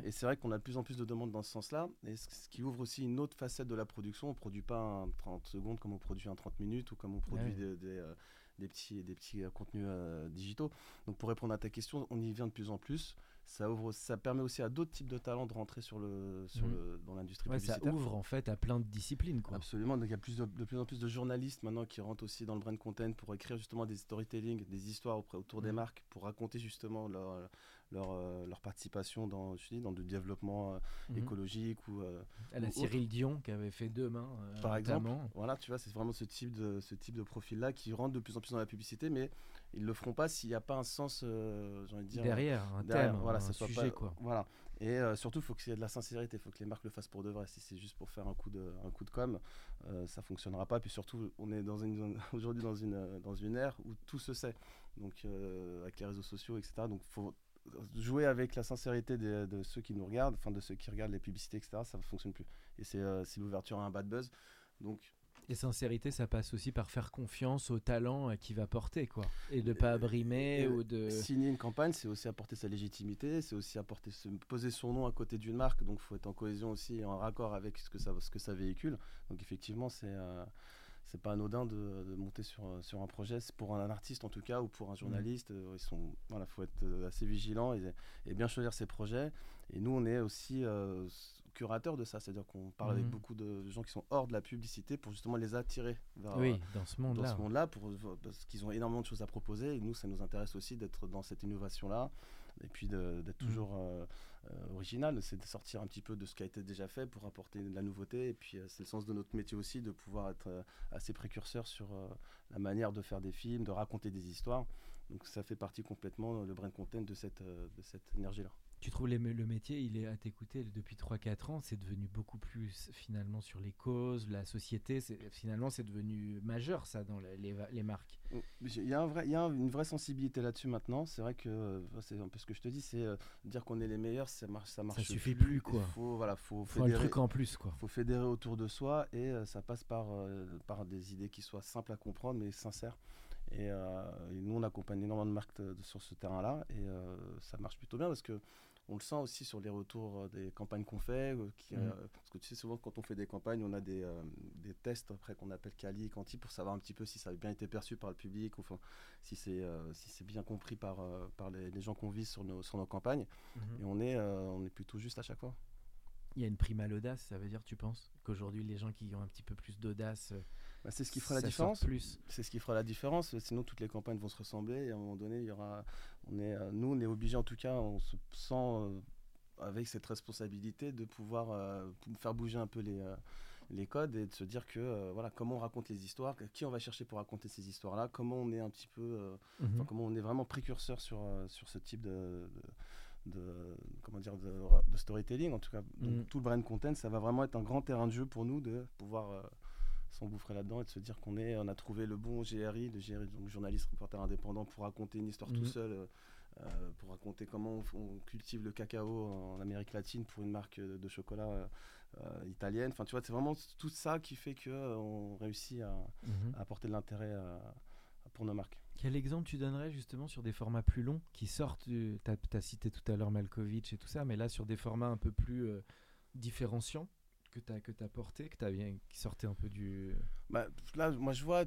Et c'est vrai qu'on a de plus en plus de demandes dans ce sens-là. Et ce, qui ouvre aussi une autre facette de la production. On ne produit pas un 30 secondes comme on produit un 30 minutes ou comme on produit des, euh, des, petits, des petits euh, contenus euh, digitaux. Donc pour répondre à ta question, on y vient de plus en plus ça ouvre, ça permet aussi à d'autres types de talents de rentrer sur le, sur mmh. le, dans l'industrie ouais,
Ça ouvre en fait à plein de disciplines. Quoi.
Absolument. Donc il y a plus de, plus en plus de journalistes maintenant qui rentrent aussi dans le brand content pour écrire justement des storytelling, des histoires autour des mmh. marques, pour raconter justement leur, leur, euh, leur participation dans, je dis, dans le développement euh, mmh. écologique ou. Euh,
à la Cyril Dion qui avait fait deux mains.
Par exemple. Voilà, tu vois, c'est vraiment ce type de, ce type de profil-là qui rentre de plus en plus dans la publicité, mais ils le feront pas s'il n'y a pas un sens, j'ai envie de dire.
Derrière, un thème. Voilà, un sujet, quoi.
Voilà. Et euh, surtout, il faut qu'il y ait de la sincérité, il faut que les marques le fassent pour de vrai. Si c'est juste pour faire un coup de, un coup de com, euh, ça fonctionnera pas. Puis surtout, on est dans une, aujourd'hui dans une, dans une ère où tout se sait, donc euh, avec les réseaux sociaux, etc. Donc, faut jouer avec la sincérité de, de, ceux qui nous regardent, enfin de ceux qui regardent les publicités, etc. Ça ne fonctionne plus. Et c'est, l'ouverture à un bad buzz. Donc,
Et sincérité, ça passe aussi par faire confiance au talent euh, qui va porter, quoi. Et de pas abrimer
Et
ou de.
Signer une campagne, c'est aussi apporter sa légitimité, c'est aussi apporter, se poser son nom à côté d'une marque. Donc, il faut être en cohésion aussi, et en raccord avec ce que ça, ce que ça véhicule. Donc, effectivement, c'est euh, c'est pas anodin de, de monter sur, euh, sur un projet. C'est pour un artiste en tout cas ou pour un journaliste. euh, Ils sont, voilà, faut être euh, assez vigilant et, et bien choisir ses projets. Et nous, on est aussi euh, curateurs de ça, c'est-à-dire qu'on parle avec
Mhm.
beaucoup de gens qui sont hors de la publicité pour justement les attirer vers,
Oui, dans ce monde-là.
pour, parce qu'ils ont énormément de choses à proposer et nous ça nous intéresse aussi d'être dans cette innovation là et puis d'être
Mhm.
toujours euh, euh, original c'est de sortir un petit peu de ce qui a été déjà fait pour apporter de la nouveauté et puis euh, c'est le sens de notre métier aussi de pouvoir être euh, assez précurseur sur euh, la manière de faire des films de raconter des histoires donc ça fait partie complètement euh, le brain content de cette, euh, de cette énergie là
Tu trouves les- le métier, il est à t'écouter depuis 3-4 ans, c'est devenu beaucoup plus finalement sur les causes, la société, finalement c'est devenu majeur ça dans les, les va- les marques.
Il y a, un vrai, il y a un- une vraie sensibilité là-dessus maintenant. C'est vrai que euh, c'est un peu ce que je te dis, c'est euh, dire qu'on est les meilleurs, ça marche, ça marche.
suffit plus, quoi.
Il faut, voilà, faut,
Faut un
fédérer,
truc en plus quoi.
faut fédérer autour de soi et euh, ça passe par, euh, par des idées qui soient simples à comprendre mais sincères. Et, et nous, on accompagne énormément de marques sur ce terrain-là et ça marche plutôt bien parce que on le sent aussi sur les retours euh, des campagnes qu'on fait. euh, qui,
Mm.
euh, parce que tu sais, souvent, quand on fait des campagnes, on a des, euh, des tests après qu'on appelle quali et quanti pour savoir un petit peu si ça a bien été perçu par le public ou enfin, si c'est euh, si bien compris par, par les, les gens qu'on vise sur nos, sur nos campagnes. Et on est, on est plutôt juste à chaque fois.
Il y a une prime à l'audace, ça veut dire, tu penses Qu'aujourd'hui, les gens qui ont un petit peu plus d'audace, euh,
Bah, c'est ce qui fera la différence.
plus.
C'est ce qui fera la différence. Sinon, toutes les campagnes vont se ressembler. Et à un moment donné, il y aura. On est, euh, nous, on est obligé, en tout cas, on se sent euh, avec cette responsabilité de pouvoir euh, pou- faire bouger un peu les, euh, les codes et de se dire que euh, voilà comment on raconte les histoires, qui on va chercher pour raconter ces histoires-là, comment on est un petit peu, euh,
Mhm.
comment on est vraiment précurseur sur sur ce type de, de- de- comment dire de, de storytelling en tout cas. Donc,
Mhm.
tout le brand content, ça va vraiment être un grand terrain de jeu pour nous de pouvoir euh, s'engouffrer là-dedans et de se dire qu'on est, on a trouvé le bon GRI, le GRI, donc journaliste reporter indépendant, pour raconter une histoire tout
Mhm.
seul, euh, euh, pour raconter comment on, cultive le cacao en Amérique latine pour une marque de, de chocolat euh, italienne. Enfin, tu vois, c'est vraiment tout ça qui fait que euh, on réussit à,
Mhm.
à apporter de l'intérêt pour nos marques.
Quel exemple tu donnerais justement sur des formats plus longs qui sortent Tu as, cité tout à l'heure Malkovich et tout ça, mais là sur des formats un peu plus euh, différenciants que tu as, que as porté, que t'as bien, qui sortaient un peu du.
Bah, là, moi je vois,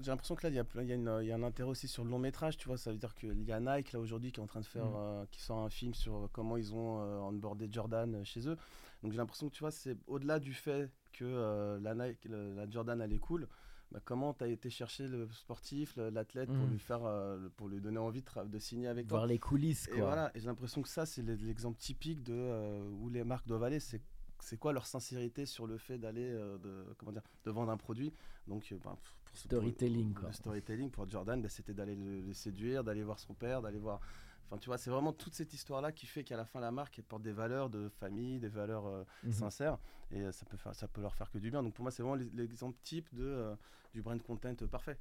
j'ai l'impression que là, il y a, y, a une- il y a un intérêt aussi sur le long métrage, tu vois. Ça veut dire qu'il y a Nike là aujourd'hui qui est en train de faire,
Mm.
euh, qui sort un film sur euh, comment ils ont euh, onboardé Jordan chez eux. Donc j'ai l'impression que tu vois, c'est au-delà du fait que euh, la Nike, le- la Jordan elle est cool. Bah, comment tu as été chercher le sportif, l'athlète pour
Mm.
lui faire, euh, pour lui donner envie de, signer avec toi.
Voir les coulisses,
Et
quoi.
voilà, et j'ai l'impression que ça, c'est l'e- l'exemple typique de euh, où les marques doivent aller. C'est c'est quoi leur sincérité sur le fait d'aller euh, de comment dire de vendre un produit? Donc euh, bah, pour-
Storytelling,
pour
quoi.
Le storytelling pour Jordan, bah, c'était d'aller le, le séduire, d'aller voir son père, d'aller voir. Enfin, tu vois, c'est vraiment toute cette histoire-là qui fait qu'à la fin, la marque elle porte des valeurs de famille, des valeurs euh,
Mhm.
sincères, et euh, ça peut faire, ça peut leur faire que du bien. Donc pour moi, c'est vraiment l'e- l'exemple type de euh, du brand content parfait.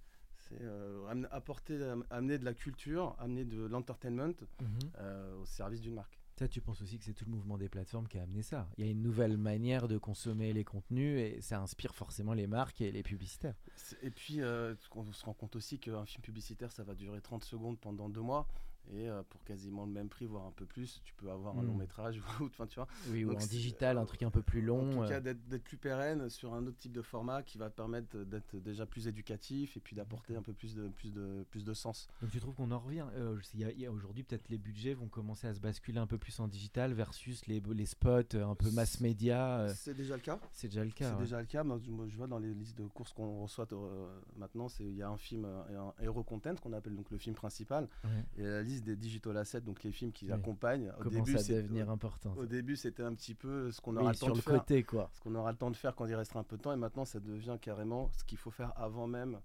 C'est euh, amener- apporter, amener de la culture, amener de l'entertainment
Mhm.
au service d'une marque.
Ça, tu penses aussi que c'est tout le mouvement des plateformes qui a amené ça. Il y a une nouvelle manière de consommer les contenus et ça inspire forcément les marques et les publicitaires.
Et puis, euh, on se rend compte aussi qu'un film publicitaire, ça va durer 30 secondes pendant deux mois. Et euh, pour quasiment le même prix, voire un peu plus, tu peux avoir un
Mm.
long métrage. ou- Enfin, tu vois.
Oui, ou
Donc
en digital, un truc un peu plus long.
En tout
euh,
cas, d'être d'être plus pérenne sur un autre type de format qui va te permettre d'être déjà plus éducatif et puis d'apporter un peu plus de, plus, de, plus de sens.
Donc tu trouves qu'on en revient euh, Aujourd'hui, peut-être les budgets vont commencer à se basculer un peu plus en digital versus les, les spots euh, un peu mass média. euh,
C'est déjà le cas.
c'est déjà le cas.
C'est
ouais.
déjà le cas. Moi, je- vois dans les listes de courses qu'on reçoit euh, maintenant, il y a un film, euh, un hero content qu'on appelle donc le film principal,
Ouais.
et la liste des digital assets, donc les films qui
Oui.
accompagnent. Au début, c'est-
devenir important.
Au début, c'était un petit peu ce qu'on
Oui,
aura le temps
sur
de
le
faire.
côté, quoi.
Ce qu'on aura le temps de faire quand il restera un peu de temps. Et maintenant, ça devient carrément ce qu'il faut faire avant même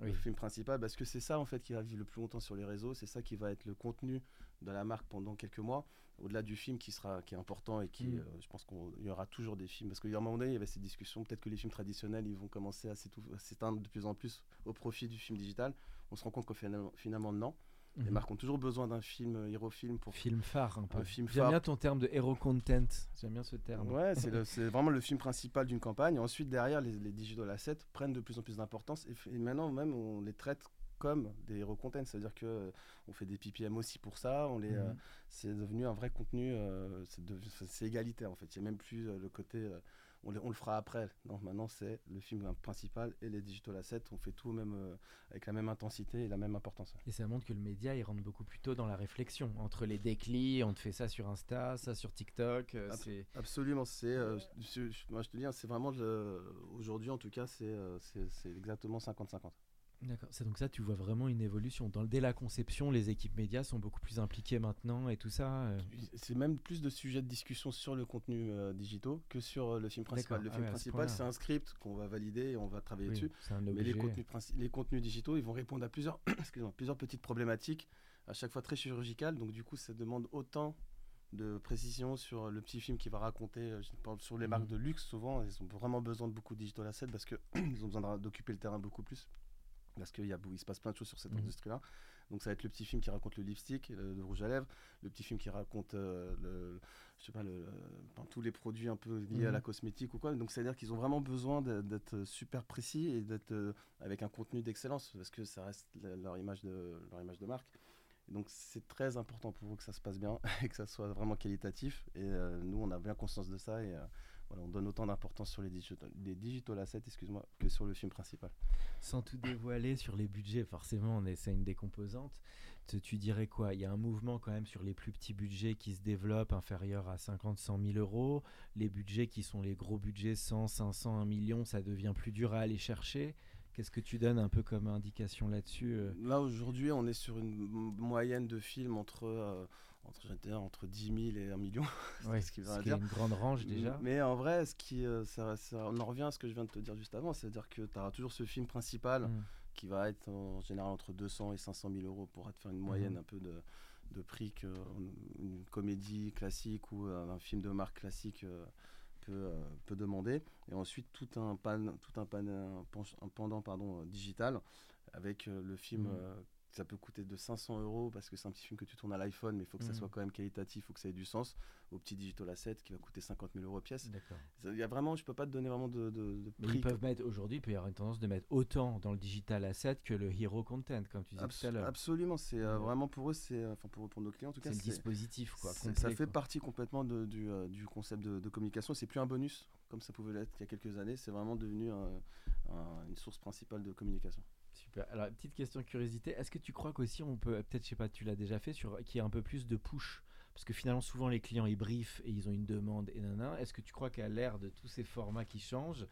Oui.
le film principal. Parce que c'est ça, en fait, qui va vivre le plus longtemps sur les réseaux. C'est ça qui va être le contenu de la marque pendant quelques mois. Au-delà du film qui, sera, qui est important et qui,
Mm.
euh, je pense qu'il y aura toujours des films. Parce qu'à un moment donné, il y avait ces discussions. Peut-être que les films traditionnels, ils vont commencer à s'éteindre de plus en plus au profit du film digital. On se rend compte que finalement, finalement non. Les
Mhm.
marques ont toujours besoin d'un film, euh, hero film pour
Film phare un peu. J'aime bien ton terme de hero content. J'aime bien ce terme.
Ouais, c'est vraiment le film principal d'une campagne. Ensuite, derrière, les, les digital assets prennent de plus en plus d'importance. Et, maintenant, même, on les traite comme des hero content. C'est-à-dire que euh, on fait des PPM aussi pour ça. On les, euh,
Mhm.
c'est devenu un vrai contenu. euh, c'est de- égalitaire, en fait. Il n'y a même plus euh, le côté. On, le- on le fera après. Non, maintenant, c'est le film principal et les digital assets. On fait tout même, euh, avec la même intensité et la même importance.
Et ça montre que le média, il rentre beaucoup plus tôt dans la réflexion. Entre les déclits, on te fait ça sur Insta, ça sur TikTok. euh.
Absolument, c'est, euh, je- je- moi je te dis, hein, c'est vraiment aujourd'hui en tout cas, c'est exactement 50-50.
D'accord. C'est donc ça, tu vois vraiment une évolution. Dans, dès la conception, les équipes médias sont beaucoup plus impliquées maintenant et tout ça. euh.
C'est même plus de sujets de discussion sur le contenu euh, digitaux que sur euh, le film principal. Le
Ah
film
ouais,
principal, c'est un script qu'on va valider et on va travailler
Oui,
dessus. Mais les contenus, les contenus digitaux, ils vont répondre à plusieurs, plusieurs petites problématiques, à chaque fois très chirurgicales. Donc du coup, ça demande autant de précision sur le petit film qui va raconter, euh, je parle sur les
Mhm.
marques de luxe, souvent, ils ont vraiment besoin de beaucoup de digital assets parce qu'ils ont besoin d'occuper le terrain beaucoup plus. Parce qu'il il se passe plein de choses sur cette
Mhm.
industrie-là. Donc ça va être le petit film qui raconte le lipstick, le, le rouge à lèvres, le petit film qui raconte euh, le, je sais pas, le, enfin, tous les produits un peu liés à
Mhm.
la cosmétique ou quoi. Donc c'est-à-dire qu'ils ont vraiment besoin d'être super précis et d'être euh, avec un contenu d'excellence parce que ça reste le- leur image de, leur image de marque. Et donc c'est très important pour eux que ça se passe bien et que ça soit vraiment qualitatif. Et euh, nous, on a bien conscience de ça et euh, voilà, on donne autant d'importance sur les digital, les digital assets, excuse-moi, que sur le film principal.
Sans tout dévoiler sur les budgets, forcément, on est- c'est une des composantes. Tu, tu dirais quoi? Il y a un mouvement quand même sur les plus petits budgets qui se développent, inférieurs à 50, 100 000 euros. Les budgets qui sont les gros budgets, 100, 500, 1 million, ça devient plus dur à aller chercher. Qu'est-ce que tu donnes un peu comme indication là-dessus euh?
Là aujourd'hui, on est sur une moyenne de films entre euh, entre, je vais te dire, entre 10 000 et 1 million.
Ouais,
ce qui veut dire.
une grande range déjà.
Mais en vrai, ce qui, euh, ça, ça- on en revient à ce que je viens de te dire juste avant, c'est-à-dire que tu auras toujours ce film principal
Mm.
qui va être en général entre 200 et 500 000 euros pour te faire une moyenne un peu de, de prix qu'une comédie classique ou euh, un film de marque classique euh, peut, euh, peut demander. Et ensuite, tout un, pan, tout un, pan, un, pendant pardon, euh, digital avec euh, le film.
Mhm.
Ça peut coûter de 500 euros parce que c'est un petit film que tu tournes à l'iPhone, mais il faut que ça
Mhm.
soit quand même qualitatif, il faut que ça ait du sens. Au petit digital asset qui va coûter 50 000 euros pièce.
D'accord.
Il y a vraiment, je peux pas te donner vraiment de, de, de
Mais
prix.
ils peuvent mettre aujourd'hui, il peut y avoir une tendance de mettre autant dans le digital asset que le hero content, comme tu disais tout à l'heure.
absolument, c'est euh, vraiment pour eux, c'est euh, enfin pour, pour nos clients en tout
C'est
cas,
le
c'est-
dispositif, quoi. complet,
ça fait
quoi.
partie complètement de- du, euh, du concept de, de communication. C'est plus un bonus comme ça pouvait l'être il y a quelques années. C'est vraiment devenu un- un- une source principale de communication.
Super. Alors, petite question de curiosité. Est-ce que tu crois qu'aussi on peut, peut-être, je sais pas, tu l'as déjà fait, sur qu'il y ait un peu plus de push? Parce que finalement, souvent, les clients, ils briefent et ils ont une demande et nanana. Est-ce que tu crois qu'à l'ère de tous ces formats qui changent,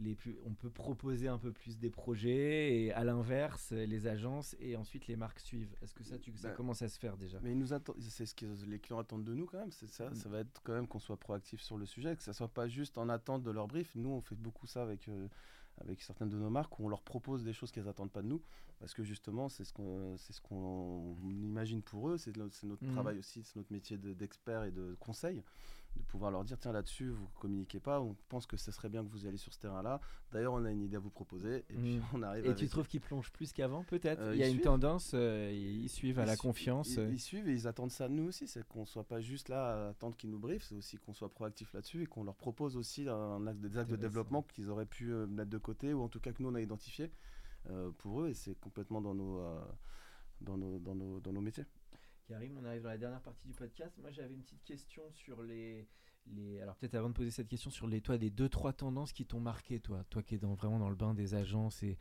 les plus, on peut proposer un peu plus des projets et à l'inverse, les agences et ensuite les marques suivent? Est-ce que ça, tu, ça
Bah,
commence à se faire déjà?
Mais ils nous attendent, c'est ce que les clients attendent de nous quand même. C'est ça,
Mm.
ça va être quand même qu'on soit proactif sur le sujet, que ça soit pas juste en attente de leur brief. Nous, on fait beaucoup ça avec euh, avec certaines de nos marques où on leur propose des choses qu'elles attendent pas de nous, parce que justement, c'est ce qu'on c'est ce qu'on imagine pour eux. C'est no- c'est notre
Mhm.
travail aussi, c'est notre métier de- d'expert et de conseil, de pouvoir leur dire tiens là-dessus, vous communiquez pas. On pense que ce serait bien que vous alliez sur ce terrain-là. D'ailleurs, on a une idée à vous proposer, et puis
Mhm.
on arrive.
Et tu trouves qu'ils plongent plus qu'avant, peut-être
Euh,
Il y a une
suivent.
tendance, euh, ils suivent à
Ils
la
su-
confiance.
Ils,
euh.
ils suivent et ils attendent ça de nous aussi, c'est qu'on soit pas juste là à attendre qu'ils nous briefent, c'est aussi qu'on soit proactif là-dessus et qu'on leur propose aussi un axe, des axes de développement qu'ils auraient pu mettre de côté ou en tout cas que nous on a identifié pour eux et c'est complètement dans nos, dans nos, dans nos, dans nos métiers.
Karim, on arrive dans la dernière partie du podcast. Moi, j'avais une petite question sur les. Alors, peut-être avant de poser cette question, sur les, toi, des deux, trois tendances qui t'ont marqué, toi. Toi qui es vraiment dans le bain des agences. Et...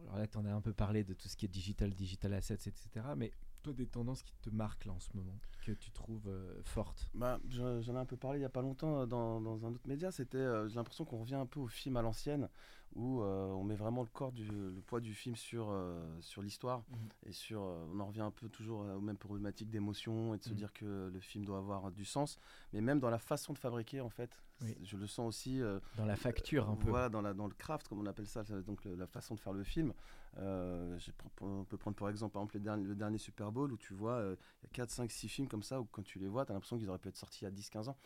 Alors là, tu en as un peu parlé de tout ce qui est digital, digital assets, etc. Mais toi, des tendances qui te marquent là en ce moment, que tu trouves euh, fortes?
Bah, je- J'en ai un peu parlé il y a pas longtemps euh, dans, dans un autre média. C'était, euh, j'ai l'impression qu'on revient un peu au film à l'ancienne, où euh, on met vraiment le corps, du, le poids du film sur, sur l'histoire
Mhm.
et sur. on en revient un peu toujours aux mêmes problématiques d'émotion et de se
Mhm.
dire que le film doit avoir du sens, mais même dans la façon de fabriquer en fait.
Oui.
Je le sens aussi. euh,
Dans la facture, un peu.
voilà, dans, la, dans le craft, comme on appelle ça, donc le- la façon de faire le film. Euh, on peut prendre par exemple, par exemple les le dernier Super Bowl où tu vois, euh, il y a 4, 5, 6 films comme ça où quand tu les vois, tu as l'impression qu'ils auraient pu être sortis il y a 10, 15 ans.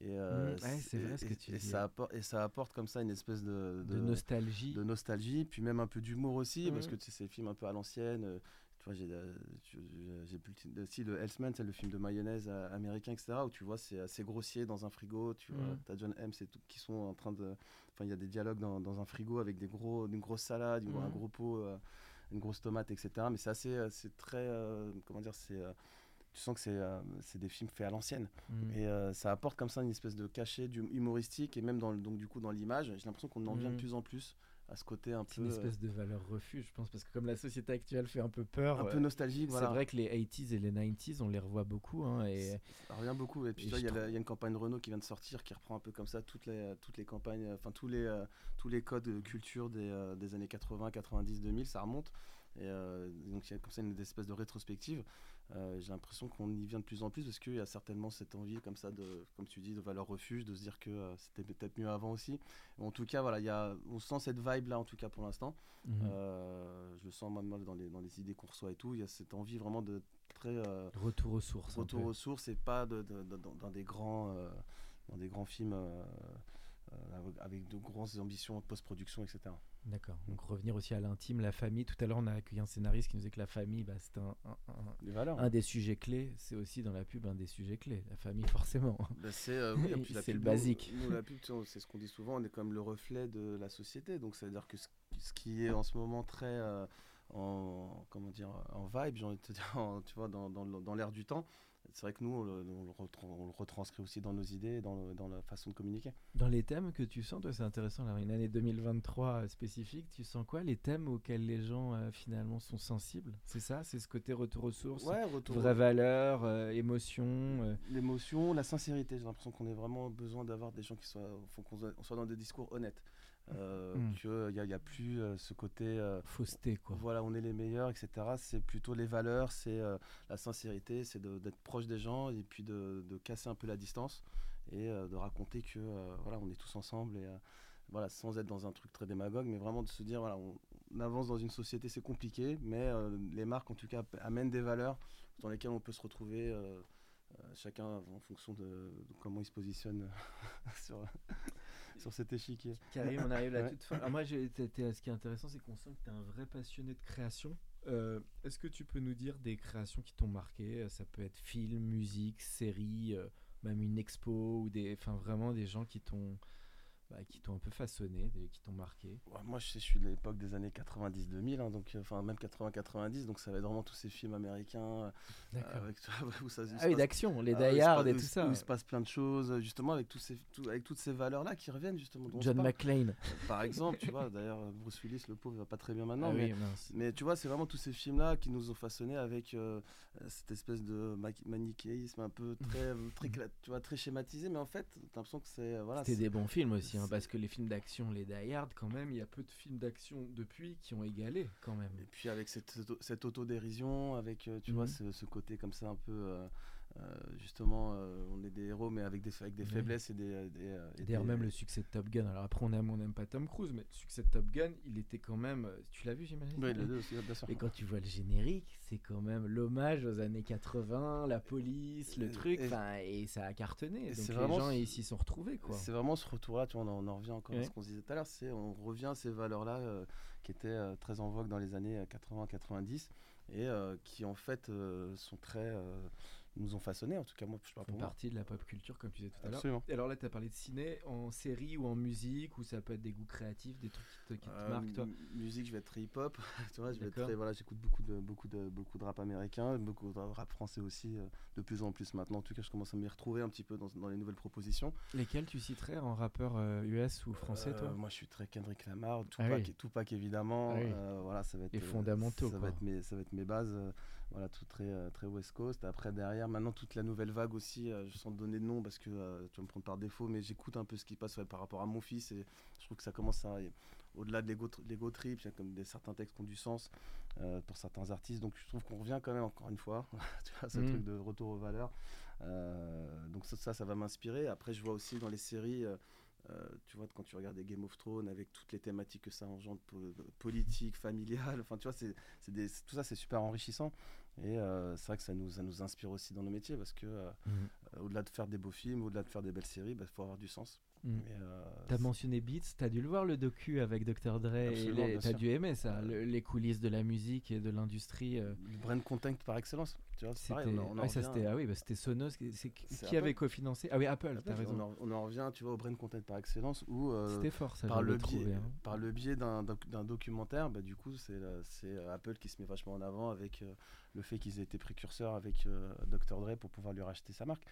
Et, euh,
Mm, ouais, c'est vrai ce que
et-
tu
et
dis,
ça apporte, et ça apporte comme ça une espèce de,
de, nostalgie.
de nostalgie, puis même un peu d'humour aussi, parce
Mhm.
que tu sais, c'est des films un peu à l'ancienne. Euh, tu vois, j'ai, euh, je- j'ai plus le. Si, le Hellsman, c'est le film de mayonnaise euh, américain, etc., où tu vois, c'est assez grossier dans un frigo. Tu vois, t'as John M. c'est tout, qui sont en train de. Enfin, il y a des dialogues dans, dans un frigo avec des gros, une grosse salade, une- un gros pot, euh, une grosse tomate, etc. Mais c'est assez. euh, C'est très. euh, comment dire C'est. euh, tu sens que c'est euh, c'est des films faits à l'ancienne.
Mm.
Et euh, ça apporte comme ça une espèce de cachet du humoristique et même dans, donc, du coup dans l'image. J'ai l'impression qu'on en vient de plus en plus à ce côté un
C'est
peu,
une
euh,
espèce de valeur refuge, je pense, parce que comme la société actuelle fait un peu peur,
un peu nostalgique.
c'est
Voilà.
vrai que les 80s et les 90s, on les revoit beaucoup. hein, et
Ça revient beaucoup. Et puis il y, a
trouve-
la- il y a une campagne Renault qui vient de sortir qui reprend un peu comme ça toutes les, toutes les campagnes, enfin tous les, euh, tous les codes de culture des, euh, des années 80, 90, 2000, ça remonte. Et euh, donc il y a comme ça une espèce de rétrospective. Euh, J'ai l'impression qu'on y vient de plus en plus parce qu'il y a certainement cette envie comme ça de, comme tu dis, de valeur refuge, de se dire que euh, c'était peut-être mieux avant aussi. En tout cas, voilà, il y a, on sent cette vibe là en tout cas pour l'instant.
Mhm.
Je le sens moi, dans les, dans les idées qu'on reçoit et tout. Il y a cette envie vraiment de très euh,
retour aux sources.
retour aux sources et pas de, de- de- dans, dans des grands euh, dans des grands films euh, avec- avec de grosses ambitions de post-production etc
D'accord. Donc revenir aussi à l'intime, la famille. Tout à l'heure, on a accueilli un scénariste qui nous disait que la famille, bah, c'est un, un- un-
les valeurs
un des sujets clés. C'est aussi dans la pub un des sujets clés. La famille, forcément.
Ben, c'est euh, oui,
le basique.
nous, la pub c'est ce qu'on dit souvent on est comme le reflet de la société donc ça veut dire que ce, ce qui est en ce moment très euh, en comment dire en vibe j'ai envie de te dire en- tu vois dans, dans, le- dans l'air du temps c'est vrai que nous on le, on le retran- on le retranscrit aussi dans nos idées dans, le- dans la façon de communiquer
Dans les thèmes que tu sens, toi, c'est intéressant. Là, une année 2023 euh, spécifique, tu sens quoi Les thèmes auxquels les gens euh, finalement sont sensibles? C'est ça? C'est ce côté retour aux sources?
Ouais retour
Vraie valeur, euh, émotion euh,
L'émotion, la sincérité. J'ai l'impression qu'on a vraiment besoin d'avoir des gens qui soient, faut qu'on soit- on soit dans des discours honnêtes. Euh,
Mm.
Qu'il n'y a, y a plus euh, ce côté, euh,
fausseté, quoi.
voilà, on est les meilleurs, etc. C'est plutôt les valeurs, c'est euh, la sincérité, c'est d'être proche des gens et puis de, de casser un peu la distance et euh, de raconter que euh, voilà, on est tous ensemble et euh, voilà, sans être dans un truc très démagogue, mais vraiment de se dire voilà, on, on avance dans une société, c'est compliqué, mais euh, les marques en tout cas amènent des valeurs dans lesquelles on peut se retrouver. euh, euh, chacun en fonction de, de comment il se positionne sur, sur cet échiquier.
Karim, on arrive à la toute fin. Alors moi, j'ai- t'es- t'es- ce qui est intéressant, c'est qu'on sent que tu es un vrai passionné de création. Euh, Est-ce que tu peux nous dire des créations qui t'ont marqué? Euh, Ça peut être film, musique, série, euh, même une expo, ou des, enfin vraiment des gens qui t'ont bah, qui t'ont un peu façonné, qui t'ont marqué.
Ouais, moi, je, sais, je suis de l'époque des années 90-2000, hein, donc euh, enfin même 80-90, donc ça va être vraiment tous ces films américains euh, avec, où ça, il
Ah oui, d'action, les
ah, il
Die Hard et tout
il
ça.
Où il se passe plein de choses, euh, justement avec tous ces, tout- avec toutes ces valeurs-là qui reviennent justement.
John. McClane.
Par exemple, tu vois. D'ailleurs, Bruce Willis, le pauvre, va pas très bien maintenant,
Ah
mais
oui, mince.
Mais tu vois, c'est vraiment tous ces films-là qui nous ont façonnés avec euh, euh, cette espèce de ma- manichéisme un peu très, très, tu vois, très schématisé. Mais en fait, t'as l'impression que c'est. euh, Voilà,
C'était
c'est-
des bons films aussi, hein, parce que les films d'action, les Die Hard, quand même, il y a peu de films d'action depuis qui ont égalé, quand même.
Et puis avec cette, cette autodérision, avec euh, tu
Mhm.
vois ce, ce côté comme ça un peu. Euh, justement, euh, on est des héros, mais avec des, avec des faiblesses et des. euh, des, et
D'ailleurs,
des-
même le succès de Top Gun. Alors après, on aime, on n'aime pas Tom Cruise, mais le succès de Top Gun, il était quand même. Tu l'as vu, j'imagine?
Oui, les deux aussi, bien sûr.
Et quand tu vois le générique, c'est quand même l'hommage aux années 80, la police, le truc,
et-
enfin, et ça a cartonné.
et
Donc les
vraiment
gens
ce-
ils s'y sont retrouvés, quoi.
C'est vraiment ce retour-là, tu vois, on en, on en revient encore à ce qu'on disait tout à l'heure, c'est on revient à ces valeurs-là euh, qui étaient euh, très en vogue dans les années 80-90 et euh, qui en fait sont très nous ont façonné, en tout cas moi je parle pour moi.
partie de la pop culture, comme tu disais tout à l'heure.
Absolument.
Et alors là, tu as parlé de ciné, en série ou en musique, ou ça peut être des goûts créatifs, des trucs qui te, qui te
Euh,
marquent, toi
mu- Musique, je vais être très hip-hop, tu vois, je vais être très, voilà, j'écoute beaucoup de beaucoup de beaucoup de rap américain, beaucoup de rap français aussi, euh, de plus en plus maintenant. En tout cas, je commence à m'y retrouver un petit peu dans, dans les nouvelles propositions.
Lesquels tu citerais en rappeur euh, US ou français,
Euh,
toi
Moi, je suis très Kendrick Lamar,
Ah
Tupac,
oui.
Tupac évidemment.
Ah oui.
euh, voilà, ça va être euh,
fondamentaux,
Ça
quoi.
va être mes, ça va être mes bases. Voilà, tout très euh, très West Coast. Après derrière, maintenant toute la nouvelle vague aussi. euh, je sens donner de nom parce que euh, tu vas me prendre par défaut, mais j'écoute un peu ce qui passe ouais, par rapport à mon fils et je trouve que ça commence à au-delà de l'ego tri- l'ego trip, il y a comme des certains textes qui ont du sens pour certains artistes. Donc je trouve qu'on revient quand même encore une fois. tu vois, ce
Mm.
truc de retour aux valeurs. Euh, donc ça, ça, ça va m'inspirer. Après, je vois aussi dans les séries. euh, tu vois, quand tu regardes des Game of Thrones avec toutes les thématiques que ça engendre, po- politique, familiale, enfin, tu vois, c'est, tout ça, c'est super enrichissant. Et euh, c'est vrai que ça nous, ça nous inspire aussi dans nos métiers parce que euh,
Mhm.
au-delà de faire des beaux films, au-delà de faire des belles séries, il bah, faut avoir du sens.
Mm.
Et, euh,
T'as mentionné Beats, t'as dû le voir le docu avec Dr. Dre, et t'as dû aimer ça, le- les coulisses de la musique et de l'industrie. euh,
le brand content par excellence. Tu vois, c'est
C'était
pareil, on en- on en
ouais, ça,
revient-
c'était- ah oui, bah, c'était Sonos. qui- c'est qui
C'est
qui avait cofinancé Ah oui, Apple,
Apple,
t'as raison.
On en, on en revient, tu vois, au brand content par excellence où euh,
C'était fort ça,
par le biais,
hein.
par le biais d'un d'un documentaire, bah, du coup, c'est la- c'est euh, Apple qui se met vachement en avant avec euh, le fait qu'ils aient été précurseurs avec euh, Dr. Dre pour pouvoir lui racheter sa marque.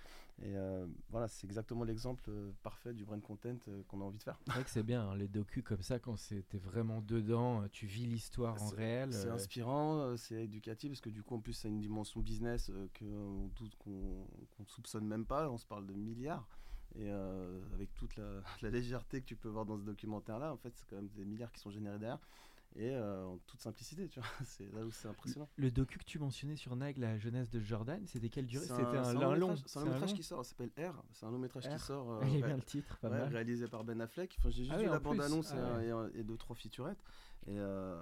Et euh, voilà, c'est exactement l'exemple euh, parfait du brand content euh, qu'on a envie de faire.
C'est vrai que c'est bien, hein, les docus comme ça, quand c'était vraiment dedans, euh, tu vis l'histoire en
C'est-
réel.
C'est
euh,
inspirant, euh, c'est éducatif parce que du coup, en plus, ça a une dimension business euh, doute- qu'on qu'on soupçonne même pas. On se parle de milliards. Et euh, avec toute la, la légèreté que tu peux voir dans ce documentaire-là, en fait, c'est quand même des milliards qui sont générés derrière. Et euh, en toute simplicité, tu vois. C'est là où c'est impressionnant.
Le docu que tu mentionnais sur Nike, la jeunesse de Jordan, c'était quelle durée
C'est
C'était un, long.
métrage- C'est un
c'est
long métrage
long
qui sort, ça s'appelle R. C'est un long métrage
R.
qui sort. euh,
Il y a
ré-
bien le titre, pas
ouais,
mal.
réalisé par Ben Affleck. Enfin, j'ai juste
Ah
vu
oui,
la
plus.
bande-annonce et,
Ah ouais.
et, un- et deux, trois featurettes. Et euh,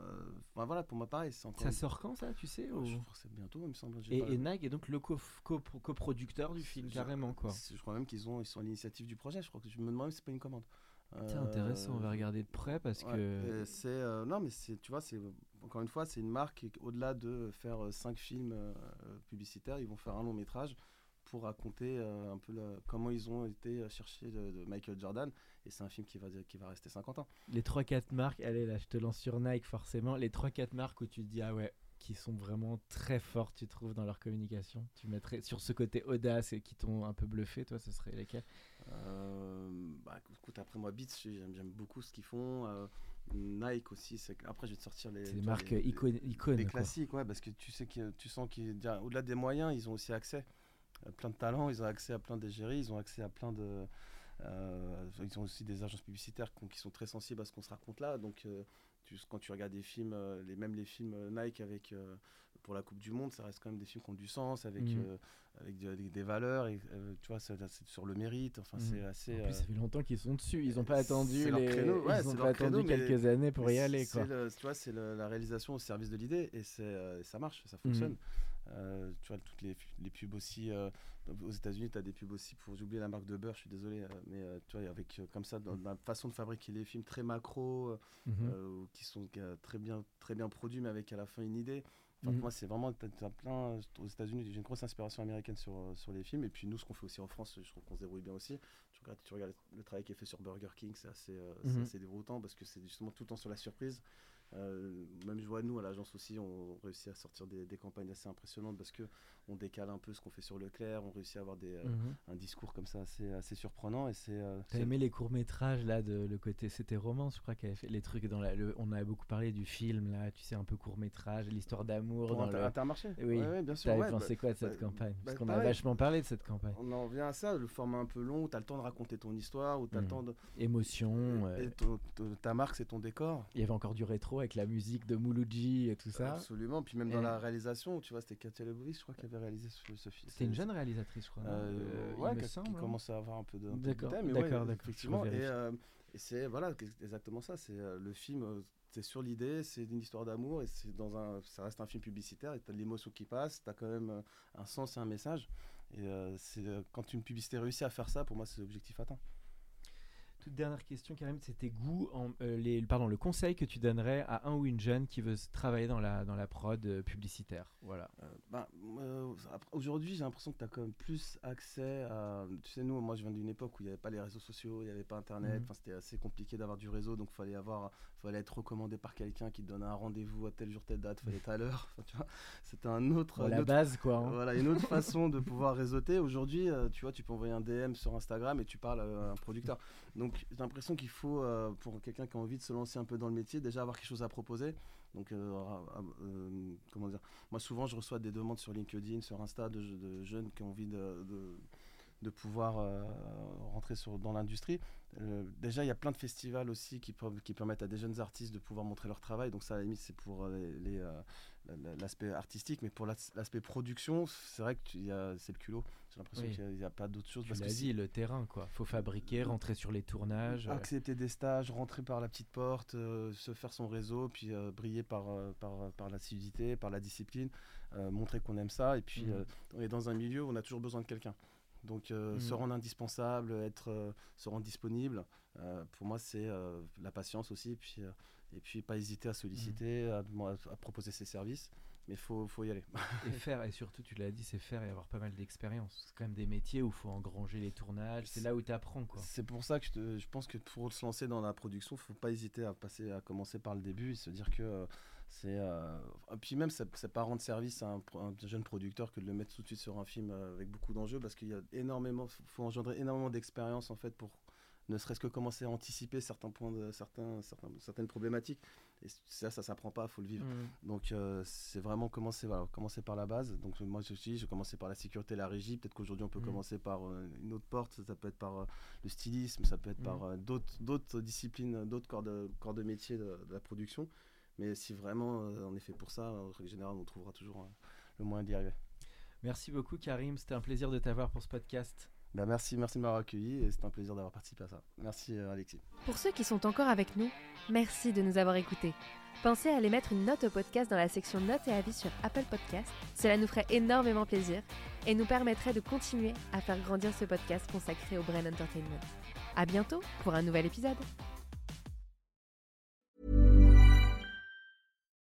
enfin, voilà, pour moi, pareil. encore
Ça sort quand ça, tu sais ou-
Je crois que c'est bientôt, il me semble.
Et,
pas-
et Nike est donc le co- co- coproducteur du film, carrément quoi.
Je crois même qu'ils ont, ils sont à l'initiative du projet. Je crois que je me demande même si c'est pas une commande.
C'est intéressant, on va
Euh,
regarder de près parce
ouais,
que.
c'est euh, non, mais c'est, tu vois, c'est encore une fois, c'est une marque. qui, Au-delà de faire euh, cinq films euh, publicitaires, ils vont faire un long métrage pour raconter euh, un peu le- comment ils ont été chercher de, de Michael Jordan. Et c'est un film qui va qui va rester 50 ans.
Les 3-4 marques, allez là, je te lance sur Nike forcément. Les 3-4 marques où tu te dis, ah ouais, qui sont vraiment très fortes, tu trouves, dans leur communication? Tu mettrais sur ce côté audace et qui t'ont un peu bluffé, toi, ce serait lesquels?
Euh, bah, écoute, après moi, Beats, j'aime, j'aime beaucoup ce qu'ils font. Euh, Nike aussi. C'est... Après, je vais te sortir les.
Des marques
les-
icônes. quoi.
classiques, ouais, parce que tu sais que tu sens qu'au-delà des moyens, ils ont aussi accès à plein de talents, ils ont accès à plein d'égéries, ils ont accès à plein de. euh, ils ont aussi des agences publicitaires qui, qui sont très sensibles à ce qu'on se raconte là. Donc, euh, tu- quand tu regardes des films, euh, les, même les films euh, Nike avec, euh, pour la Coupe du Monde, ça reste quand même des films qui ont du sens, avec,
Mhm.
avec des, valeurs, et, tu vois, c'est, sur le mérite. Enfin,
Mhm.
c'est assez.
En plus, ça fait longtemps qu'ils sont dessus. Ils n'ont pas attendu
leur
les.
créneau, ouais,
ils ont pas attendu
créneau, mais-
quelques années pour y aller,
c'est
quoi.
le- tu vois, c'est la réalisation au service de l'idée et ça marche, ça fonctionne.
Mhm.
Euh, tu vois, toutes les, les pubs aussi. euh, aux États-Unis, tu as des pubs aussi pour. J'ai oublié la marque de beurre, je suis désolé, euh, mais euh, tu vois, avec euh, comme ça, dans, la façon de fabriquer les films très macro, euh, qui sont très, bien, très bien produits, mais avec à la fin une idée. Enfin,
Mhm.
Moi, c'est vraiment. t'as- t'as plein. Aux États-Unis, j'ai une grosse inspiration américaine sur, sur les films. Et puis, nous, ce qu'on fait aussi en France, je trouve qu'on se débrouille bien aussi. Tu regardes, tu regardes le travail qui est fait sur Burger King, c'est assez, euh,
Mhm.
assez déroutant parce que c'est justement tout le temps sur la surprise. Euh, même je vois nous à l'agence aussi, on réussit à sortir des, des campagnes assez impressionnantes parce que on décale un peu ce qu'on fait sur Leclerc, on réussit à avoir des, euh,
Mhm.
un discours comme ça assez, assez surprenant et c'est. euh,
T'as aimé les courts métrages là de le côté c'était romance je crois qu'elle fait les trucs dans la le- on a beaucoup parlé du film là tu sais un peu court métrage l'histoire d'amour
pour
dans le
Intermarché.
Oui,
Ouais, ouais, bien sûr.
T'avais
ouais,
pensé
bah,
quoi de cette
bah,
campagne?
Bah,
Parce qu'on a vachement parlé de cette campagne.
on en revient à ça, le format un peu long, tu as le temps de raconter ton histoire, ou tu as
Mhm.
le temps de.
Émotion.
et
euh,
ta marque, c'est ton décor.
Il y avait encore du rétro avec la musique de Mouloudji et tout ça.
Absolument. Puis même dans
Et-
la réalisation, tu vois, c'était Katia Lebovic, je crois, qui avait réalisé ce, ce film.
C'était une jeune réalisatrice, je crois.
Euh,
Euh, il
ouais,
me
qui,
semble,
qui
hein.
commence à avoir un peu de.
D'accord,
ouais,
d'accord,
Effectivement. Et, euh, et c'est voilà, exactement ça. C'est euh, le film. euh, C'est sur l'idée, c'est une histoire d'amour et c'est dans un, ça reste un film publicitaire et t'as de l'émotion qui passe, t'as quand même un sens et un message. Et euh, c'est quand une publicité réussit à faire ça, pour moi, c'est l'objectif atteint.
Toute dernière question, Karim, c'est tes goûts, en, euh, les, pardon, le conseil que tu donnerais à un ou une jeune qui veut travailler dans la, dans la prod euh, publicitaire? Voilà.
Euh, bah, euh, Aujourd'hui, j'ai l'impression que tu as quand même plus accès à. Tu sais, nous, moi, je viens d'une époque où il n'y avait pas les réseaux sociaux, il n'y avait pas Internet. Enfin, c'était assez compliqué d'avoir du réseau, donc fallait avoir, fallait être recommandé par quelqu'un qui te donnait un rendez-vous à tel jour, telle date, fallait être à l'heure. Enfin, c'était un autre.
Bon, la
autre-
base, quoi. hein.
Voilà, une autre façon de pouvoir réseauter. Aujourd'hui, euh, tu vois, tu peux envoyer un DM sur Instagram et tu parles à un producteur. Donc, j'ai l'impression qu'il faut, euh, pour quelqu'un qui a envie de se lancer un peu dans le métier, déjà avoir quelque chose à proposer. Donc, euh, comment dire? Moi, souvent, je reçois des demandes sur LinkedIn, sur Insta, de, de jeunes qui ont envie de, de, de pouvoir euh, rentrer sur, dans l'industrie. Euh, déjà, il y a plein de festivals aussi qui, peuvent- qui permettent à des jeunes artistes de pouvoir montrer leur travail. Donc, ça, à la limite, c'est pour euh, les, les, l'aspect artistique, mais pour l'as- l'aspect production, c'est vrai que il c'est le culot. J'ai l'impression
Oui.
qu'il n'y a, pas d'autre chose.
Tu
parce que
dit,
si-
le terrain, quoi. Faut fabriquer, rentrer sur les tournages.
accepter des stages, rentrer par la petite porte, se faire son réseau, puis briller par, par, par l'assiduité, par la discipline, montrer qu'on aime ça. Et puis, euh, on est dans un milieu où on a toujours besoin de quelqu'un. Donc euh,
Mhm.
se rendre indispensable, être, euh, se rendre disponible, euh, pour moi c'est la patience aussi, et puis, et puis pas hésiter à solliciter, à, demand- à proposer ses services, mais il faut, faut y aller.
Et faire, et surtout, tu l'as dit, c'est faire et avoir pas mal d'expérience. C'est quand même des métiers où il faut engranger les tournages. C'est là où tu apprends, quoi.
C'est pour ça que je, te- je pense que pour se lancer dans la production, faut pas hésiter à passer, à commencer par le début et se dire que c'est. euh, et puis même, c'est c'est pas rendre service à un, jeune producteur que de le mettre tout de suite sur un film euh, avec beaucoup d'enjeux parce qu'il y a énormément, faut- engendrer énormément d'expérience en fait pour ne serait-ce que commencer à anticiper certains points de certains, certains- certaines problématiques. Et ça, ça s'apprend pas, faut le vivre.
Mm.
Donc euh, c'est vraiment commencer, voilà, commencer par la base. Donc moi je suis, j'ai commencé par la sécurité, la régie. Peut-être qu'aujourd'hui on peut
Mhm.
commencer par euh, une autre porte. Ça peut être par euh, le stylisme, ça peut être par euh, d'autres, d'autres disciplines, d'autres corps de, corps de métier de, de la production. Mais si vraiment euh, on est fait pour ça, en règle générale, on trouvera toujours euh, le moyen d'y arriver.
Merci beaucoup, Karim. C'était un plaisir de t'avoir pour ce podcast.
Ben, merci, merci de m'avoir accueilli et c'est un plaisir d'avoir participé à ça. Merci euh, Alexis.
Pour ceux qui sont encore avec nous, merci de nous avoir écoutés. Pensez à aller mettre une note au podcast dans la section notes et avis sur Apple Podcast. Cela nous ferait énormément plaisir et nous permettrait de continuer à faire grandir ce podcast consacré au Brain Entertainment. À bientôt pour un nouvel épisode.